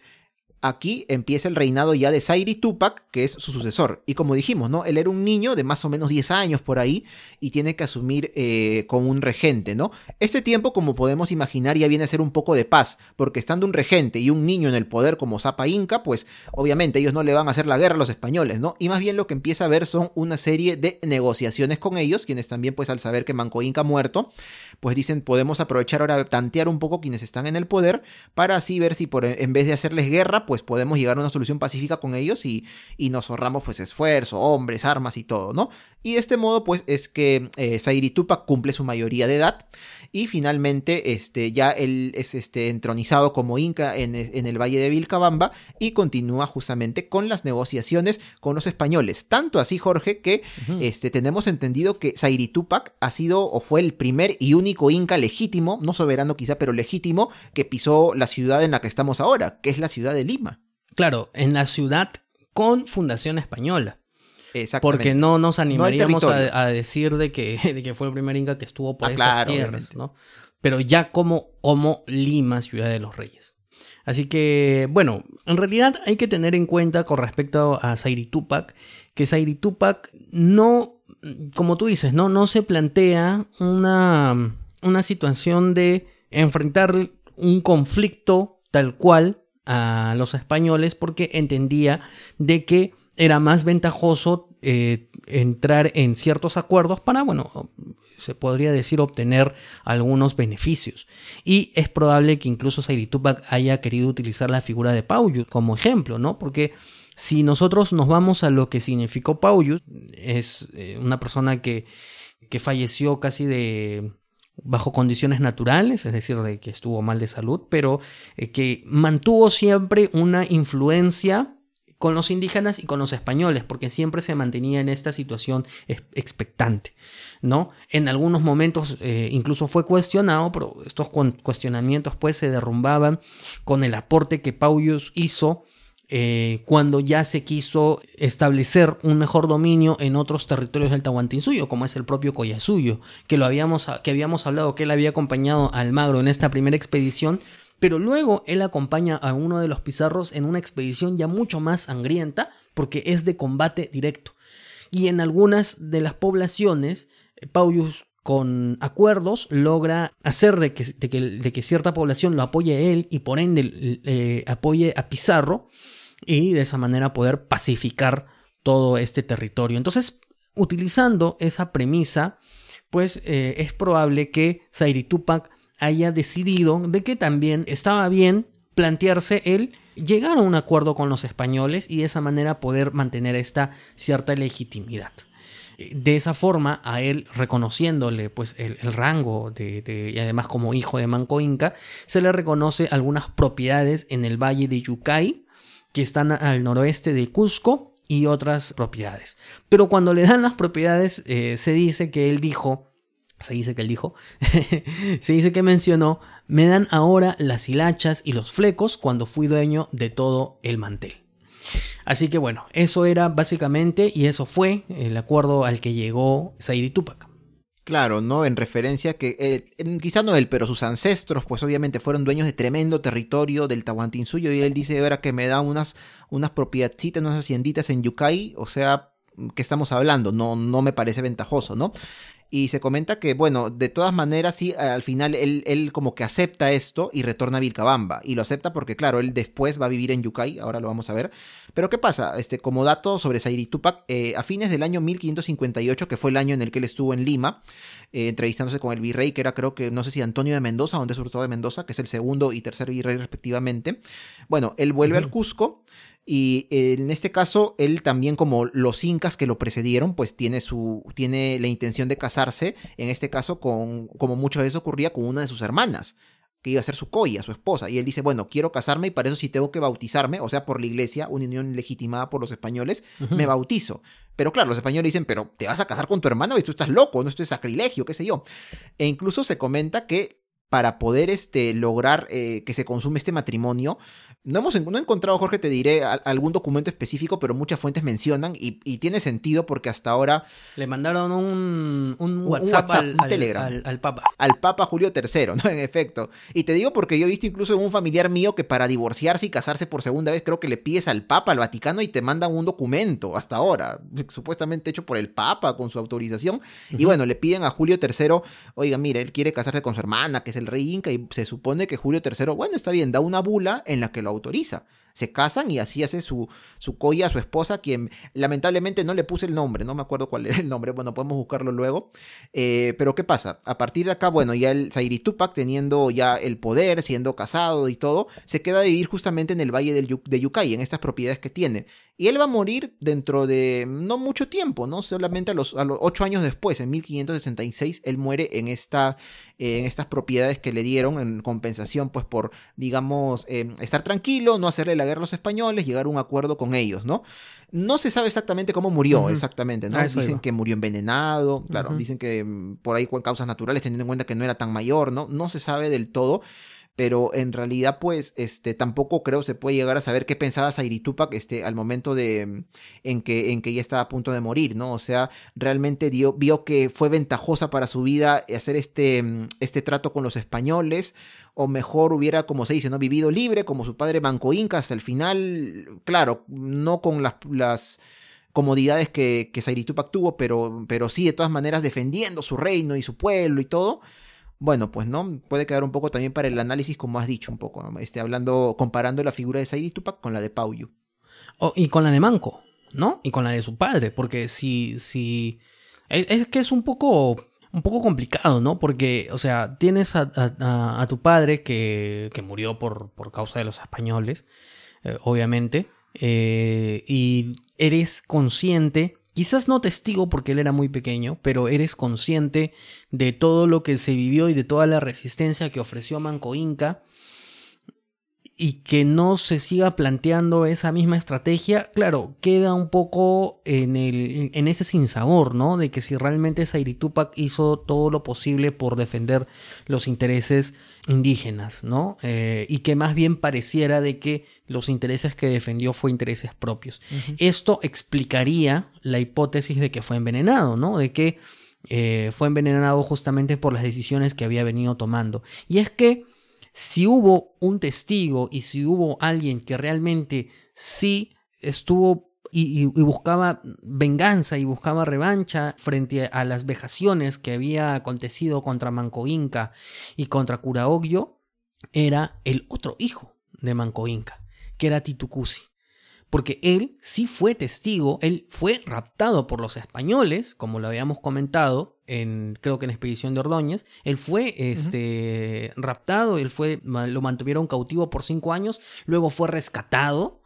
aquí empieza el reinado ya de Sairi Tupac, que es su sucesor. Y como dijimos, ¿no? Él era un niño de más o menos 10 años por ahí y tiene que asumir eh, como un regente, ¿no? Este tiempo, como podemos imaginar, ya viene a ser un poco de paz, porque estando un regente y un niño en el poder como Zapa Inca, pues obviamente ellos no le van a hacer la guerra a los españoles, ¿no? Y más bien lo que empieza a ver son una serie de negociaciones con ellos, quienes también, pues al saber que Manco Inca ha muerto, pues dicen, podemos aprovechar ahora, tantear un poco quienes están en el poder, para así ver si por, en vez de hacerles guerra, pues podemos llegar a una solución pacífica con ellos y, y nos ahorramos pues esfuerzo, hombres, armas y todo, ¿no? Y de este modo pues es que eh, Sairi Tupac cumple su mayoría de edad y finalmente este, ya él es este, entronizado como inca en, en, el Valle de Vilcabamba y continúa justamente con las negociaciones con los españoles. Tanto así, Jorge, que este, tenemos entendido que Sairi Tupac ha sido o fue el primer y único inca legítimo, no soberano quizá, pero legítimo, que pisó la ciudad en la que estamos ahora, que es la ciudad de Lima. Claro, en la ciudad con fundación española. Porque no nos animaríamos a, decir de que, de que, fue el primer Inca que estuvo por ah, estas tierras, ¿no? Pero ya como, como Lima, ciudad de los reyes. Así que, bueno, en realidad hay que tener en cuenta con respecto a Sairi Tupac, que Sairi Tupac no, como tú dices, no, no se plantea una, una situación de enfrentar un conflicto tal cual a los españoles porque entendía de que era más ventajoso eh, entrar en ciertos acuerdos para, bueno, se podría decir obtener algunos beneficios. Y es probable que incluso Sairi Tupac haya querido utilizar la figura de Pauyus como ejemplo, ¿no? Porque si nosotros nos vamos a lo que significó Pauyus, es eh, una persona que, que falleció casi de bajo condiciones naturales, es decir, de que estuvo mal de salud, pero eh, que mantuvo siempre una influencia con los indígenas y con los españoles, porque siempre se mantenía en esta situación expectante, ¿no? En algunos momentos eh, incluso fue cuestionado, pero estos cuestionamientos pues se derrumbaban con el aporte que Pauyos hizo eh, cuando ya se quiso establecer un mejor dominio en otros territorios del Tahuantinsuyo, como es el propio Collasuyo, que lo habíamos, que habíamos hablado que él había acompañado a Almagro en esta primera expedición, pero luego él acompaña a uno de los pizarros en una expedición ya mucho más sangrienta porque es de combate directo. Y en algunas de las poblaciones, Pauyus con acuerdos logra hacer de que, de que, cierta población lo apoye a él y por ende apoye a Pizarro y de esa manera poder pacificar todo este territorio. Entonces, utilizando esa premisa, pues eh, es probable que Sairi Tupac haya decidido de que también estaba bien plantearse el llegar a un acuerdo con los españoles y de esa manera poder mantener esta cierta legitimidad. De esa forma, a él reconociéndole pues, el, rango de, y además como hijo de Manco Inca, se le reconoce algunas propiedades en el valle de Yucay, que están al noroeste de Cusco, y otras propiedades. Pero cuando le dan las propiedades, eh, se dice que él dijo se dice que él dijo, se dice que mencionó me dan ahora las hilachas y los flecos cuando fui dueño de todo el mantel. Así que bueno, eso era básicamente y eso fue el acuerdo al que llegó Zaire y Tupac. Claro, ¿no? En referencia que, eh, quizá no él, pero sus ancestros, pues obviamente fueron dueños de tremendo territorio del Tahuantinsuyo y él dice ahora que me da unas, unas propiedades, unas hacienditas en Yucay, o sea, ¿qué estamos hablando? No, no me parece ventajoso, ¿no? Y se comenta que, bueno, de todas maneras, sí, al final él, él, como que acepta esto y retorna a Vilcabamba. Y lo acepta porque, claro, él después va a vivir en Yucay, ahora lo vamos a ver. Pero, ¿qué pasa? Este, como dato sobre Zairi Tupac, eh, a fines del año 1558, que fue el año en el que él estuvo en Lima, eh, entrevistándose con el virrey, que era creo que, no sé si Antonio de Mendoza, donde es sobre todo de Mendoza, que es el segundo y tercer virrey respectivamente. Bueno, él vuelve al Cusco y en este caso, él también, como los incas que lo precedieron, pues tiene, su, tiene la intención de casarse, en este caso, con, como muchas veces ocurría, con una de sus hermanas, que iba a ser su coya, su esposa. Y él dice, bueno, quiero casarme y para eso sí tengo que bautizarme, o sea, por la iglesia, una unión legitimada por los españoles, me bautizo. Pero claro, los españoles dicen, pero te vas a casar con tu hermano y tú estás loco, no esto es sacrilegio, qué sé yo. E incluso se comenta que para poder este, lograr eh, que se consume este matrimonio, no hemos no he encontrado, Jorge, te diré algún documento específico, pero muchas fuentes mencionan y, tiene sentido porque hasta ahora... Le mandaron un, un WhatsApp, al, Telegram. Al, Papa. Al Papa Julio III, ¿no? En efecto. Y te digo porque yo he visto incluso en un familiar mío que para divorciarse y casarse por segunda vez creo que le pides al Papa, al Vaticano, y te mandan un documento hasta ahora, supuestamente hecho por el Papa con su autorización. Y bueno, le piden a Julio III, oiga, mire, él quiere casarse con su hermana, que es el rey Inca, y se supone que Julio III, bueno, está bien, da una bula en la que lo autoriza. Se casan y así hace su, su colla a su esposa, quien lamentablemente no le puse el nombre, no me acuerdo cuál era el nombre, bueno, podemos buscarlo luego. Eh, pero ¿qué pasa? A partir de acá, bueno, ya el Zairi Tupac, teniendo ya el poder, siendo casado y todo, se queda a vivir justamente en el valle del, de Yucay, en estas propiedades que tiene. Y él va a morir dentro de no mucho tiempo, ¿no? Solamente a los, a los ocho años después, en 1566, él muere en, esta, eh, en estas propiedades que le dieron en compensación, pues por, digamos, eh, estar tranquilo, no hacerle la guerra a los españoles, llegar a un acuerdo con ellos, ¿no? No se sabe exactamente cómo murió, exactamente, ¿no? Dicen que murió envenenado, claro, dicen que mm, por ahí con causas naturales, teniendo en cuenta que no era tan mayor, ¿no? No se sabe del todo pero en realidad pues este tampoco creo se puede llegar a saber qué pensaba Zairi Tupac este al momento de mm, en que en que ya estaba a punto de morir, ¿no? O sea, realmente dio, vio que fue ventajosa para su vida hacer este mm, este trato con los españoles o mejor hubiera, como se dice, ¿no? Vivido libre, como su padre Banco Inca, hasta el final, claro, no con las, las comodidades que, que Zairi Tupac tuvo, pero, pero sí, de todas maneras, defendiendo su reino y su pueblo y todo, bueno, pues no, puede quedar un poco también para el análisis, como has dicho un poco, este, hablando, comparando la figura de Sairi Tupac con la de Pauyu. Oh, y con la de Manco, ¿no? Y con la de su padre, porque si, si, es, que es un poco, un poco complicado, ¿no? Porque, o sea, tienes a, tu padre que, que murió por, por, causa de los españoles, eh, obviamente, eh, y eres consciente Quizás no testigo porque él era muy pequeño, pero eres consciente de todo lo que se vivió y de toda la resistencia que ofreció Manco Inca y que no se siga planteando esa misma estrategia, claro, queda un poco en, el, en ese sinsabor, ¿no? De que si realmente Zairi Tupac hizo todo lo posible por defender los intereses indígenas, ¿no? Eh, y que más bien pareciera de que los intereses que defendió fue intereses propios. Esto explicaría la hipótesis de que fue envenenado, ¿no? De que eh, fue envenenado justamente por las decisiones que había venido tomando. Y es que si hubo un testigo y si hubo alguien que realmente sí estuvo y, buscaba venganza y buscaba revancha frente a las vejaciones que había acontecido contra Manco Inca y contra Curaogyo, era el otro hijo de Manco Inca, que era Titucusi porque él sí fue testigo, él fue raptado por los españoles, como lo habíamos comentado, en, creo que en Expedición de Ordóñez, él fue este, raptado, él fue, lo mantuvieron cautivo por cinco años, luego fue rescatado,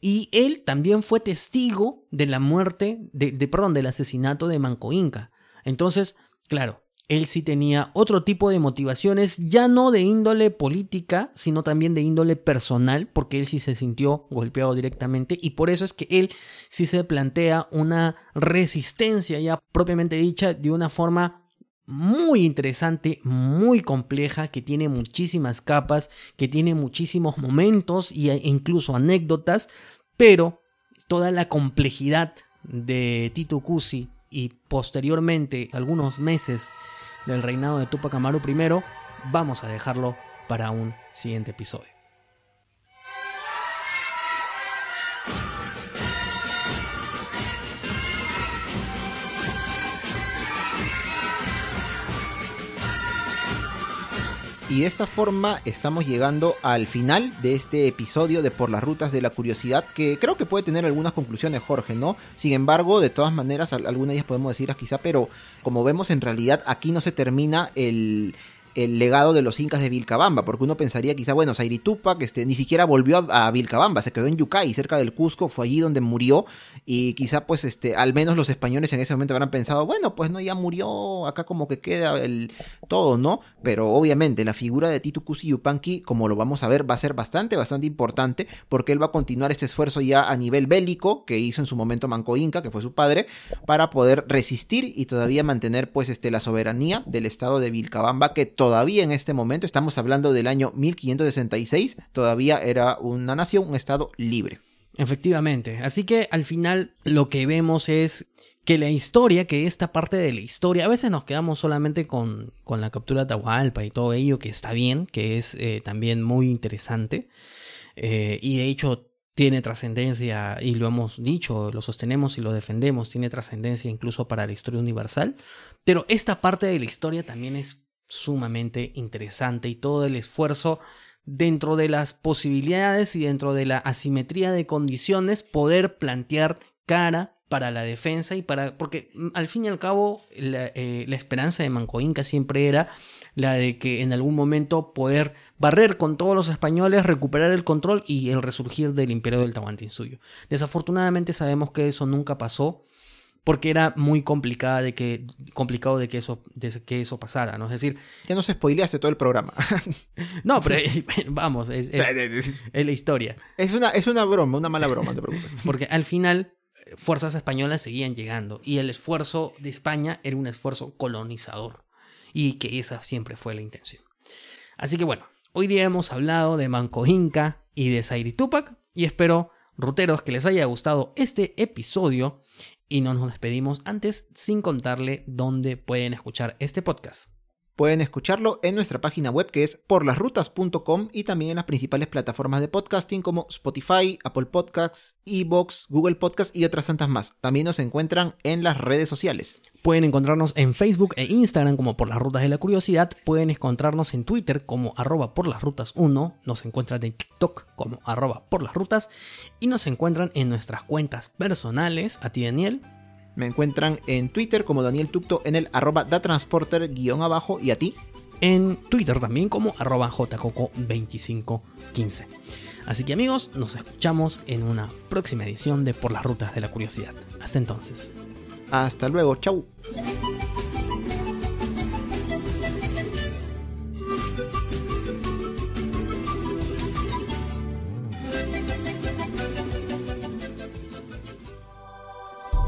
y él también fue testigo de la muerte, de, de perdón, del asesinato de Manco Inca. Entonces, claro, él sí tenía otro tipo de motivaciones, ya no de índole política, sino también de índole personal, porque él sí se sintió golpeado directamente y por eso es que él sí se plantea una resistencia ya propiamente dicha de una forma muy interesante, muy compleja, que tiene muchísimas capas, que tiene muchísimos momentos e incluso anécdotas, pero toda la complejidad de Tito Cusi y posteriormente algunos meses del reinado de Tupac Amaru I, vamos a dejarlo para un siguiente episodio. Y de esta forma estamos llegando al final de este episodio de Por las Rutas de la Curiosidad, que creo que puede tener algunas conclusiones, Jorge, ¿no? Sin embargo, de todas maneras, algunas de ellas podemos decirlas quizá, pero como vemos en realidad aquí no se termina el, el legado de los incas de Vilcabamba, porque uno pensaría quizá, bueno, Zairi Tupac este, ni siquiera volvió a, Vilcabamba, se quedó en Yucay, cerca del Cusco, fue allí donde murió, y quizá pues este, al menos los españoles en ese momento habrán pensado, bueno, pues no, ya murió, acá como que queda el todo, ¿no? Pero obviamente la figura de Titu Cusi Yupanqui, como lo vamos a ver, va a ser bastante, bastante importante, porque él va a continuar este esfuerzo ya a nivel bélico, que hizo en su momento Manco Inca, que fue su padre, para poder resistir y todavía mantener pues este, la soberanía del estado de Vilcabamba, que todavía en este momento, estamos hablando del año 1566, todavía era una nación, un estado libre. Efectivamente, así que al final lo que vemos es que la historia, que esta parte de la historia, a veces nos quedamos solamente con, con la captura de Atahualpa y todo ello, que está bien, que es eh, también muy interesante, eh, y de hecho tiene trascendencia, y lo hemos dicho, lo sostenemos y lo defendemos, tiene trascendencia incluso para la historia universal, pero esta parte de la historia también es sumamente interesante y todo el esfuerzo dentro de las posibilidades y dentro de la asimetría de condiciones poder plantear cara para la defensa y para porque mm, al fin y al cabo la, eh, la esperanza de Manco Inca siempre era la de que en algún momento poder barrer con todos los españoles, recuperar el control y el resurgir del imperio del Tahuantinsuyo. Desafortunadamente sabemos que eso nunca pasó porque era muy complicada de que, complicado de que, eso, de que eso pasara, ¿no? Es decir... Ya no se spoileaste todo el programa. no, pero vamos, es, es, la historia. Es una, es una broma, una mala broma, no te preocupes. porque al final fuerzas españolas seguían llegando y el esfuerzo de España era un esfuerzo colonizador y que esa siempre fue la intención. Así que bueno, hoy día hemos hablado de Manco Inca y de Zairi Tupac y espero, ruteros, que les haya gustado este episodio y no nos despedimos antes sin contarle dónde pueden escuchar este podcast. Pueden escucharlo en nuestra página web que es porlasrutas.com y también en las principales plataformas de podcasting como Spotify, Apple Podcasts, Evox, Google Podcasts y otras tantas más. También nos encuentran en las redes sociales. Pueden encontrarnos en Facebook e Instagram como por las rutas de la curiosidad. Pueden encontrarnos en Twitter como arroba por las rutas 1. Nos encuentran en TikTok como arroba por las rutas. Y nos encuentran en nuestras cuentas personales. A ti, Daniel. Me encuentran en Twitter como Daniel Tucto en el arroba datransporter guion abajo y a ti. En Twitter también como arroba jcoco2515. Así que amigos, nos escuchamos en una próxima edición de Por las Rutas de la Curiosidad. Hasta entonces. Hasta luego, chau.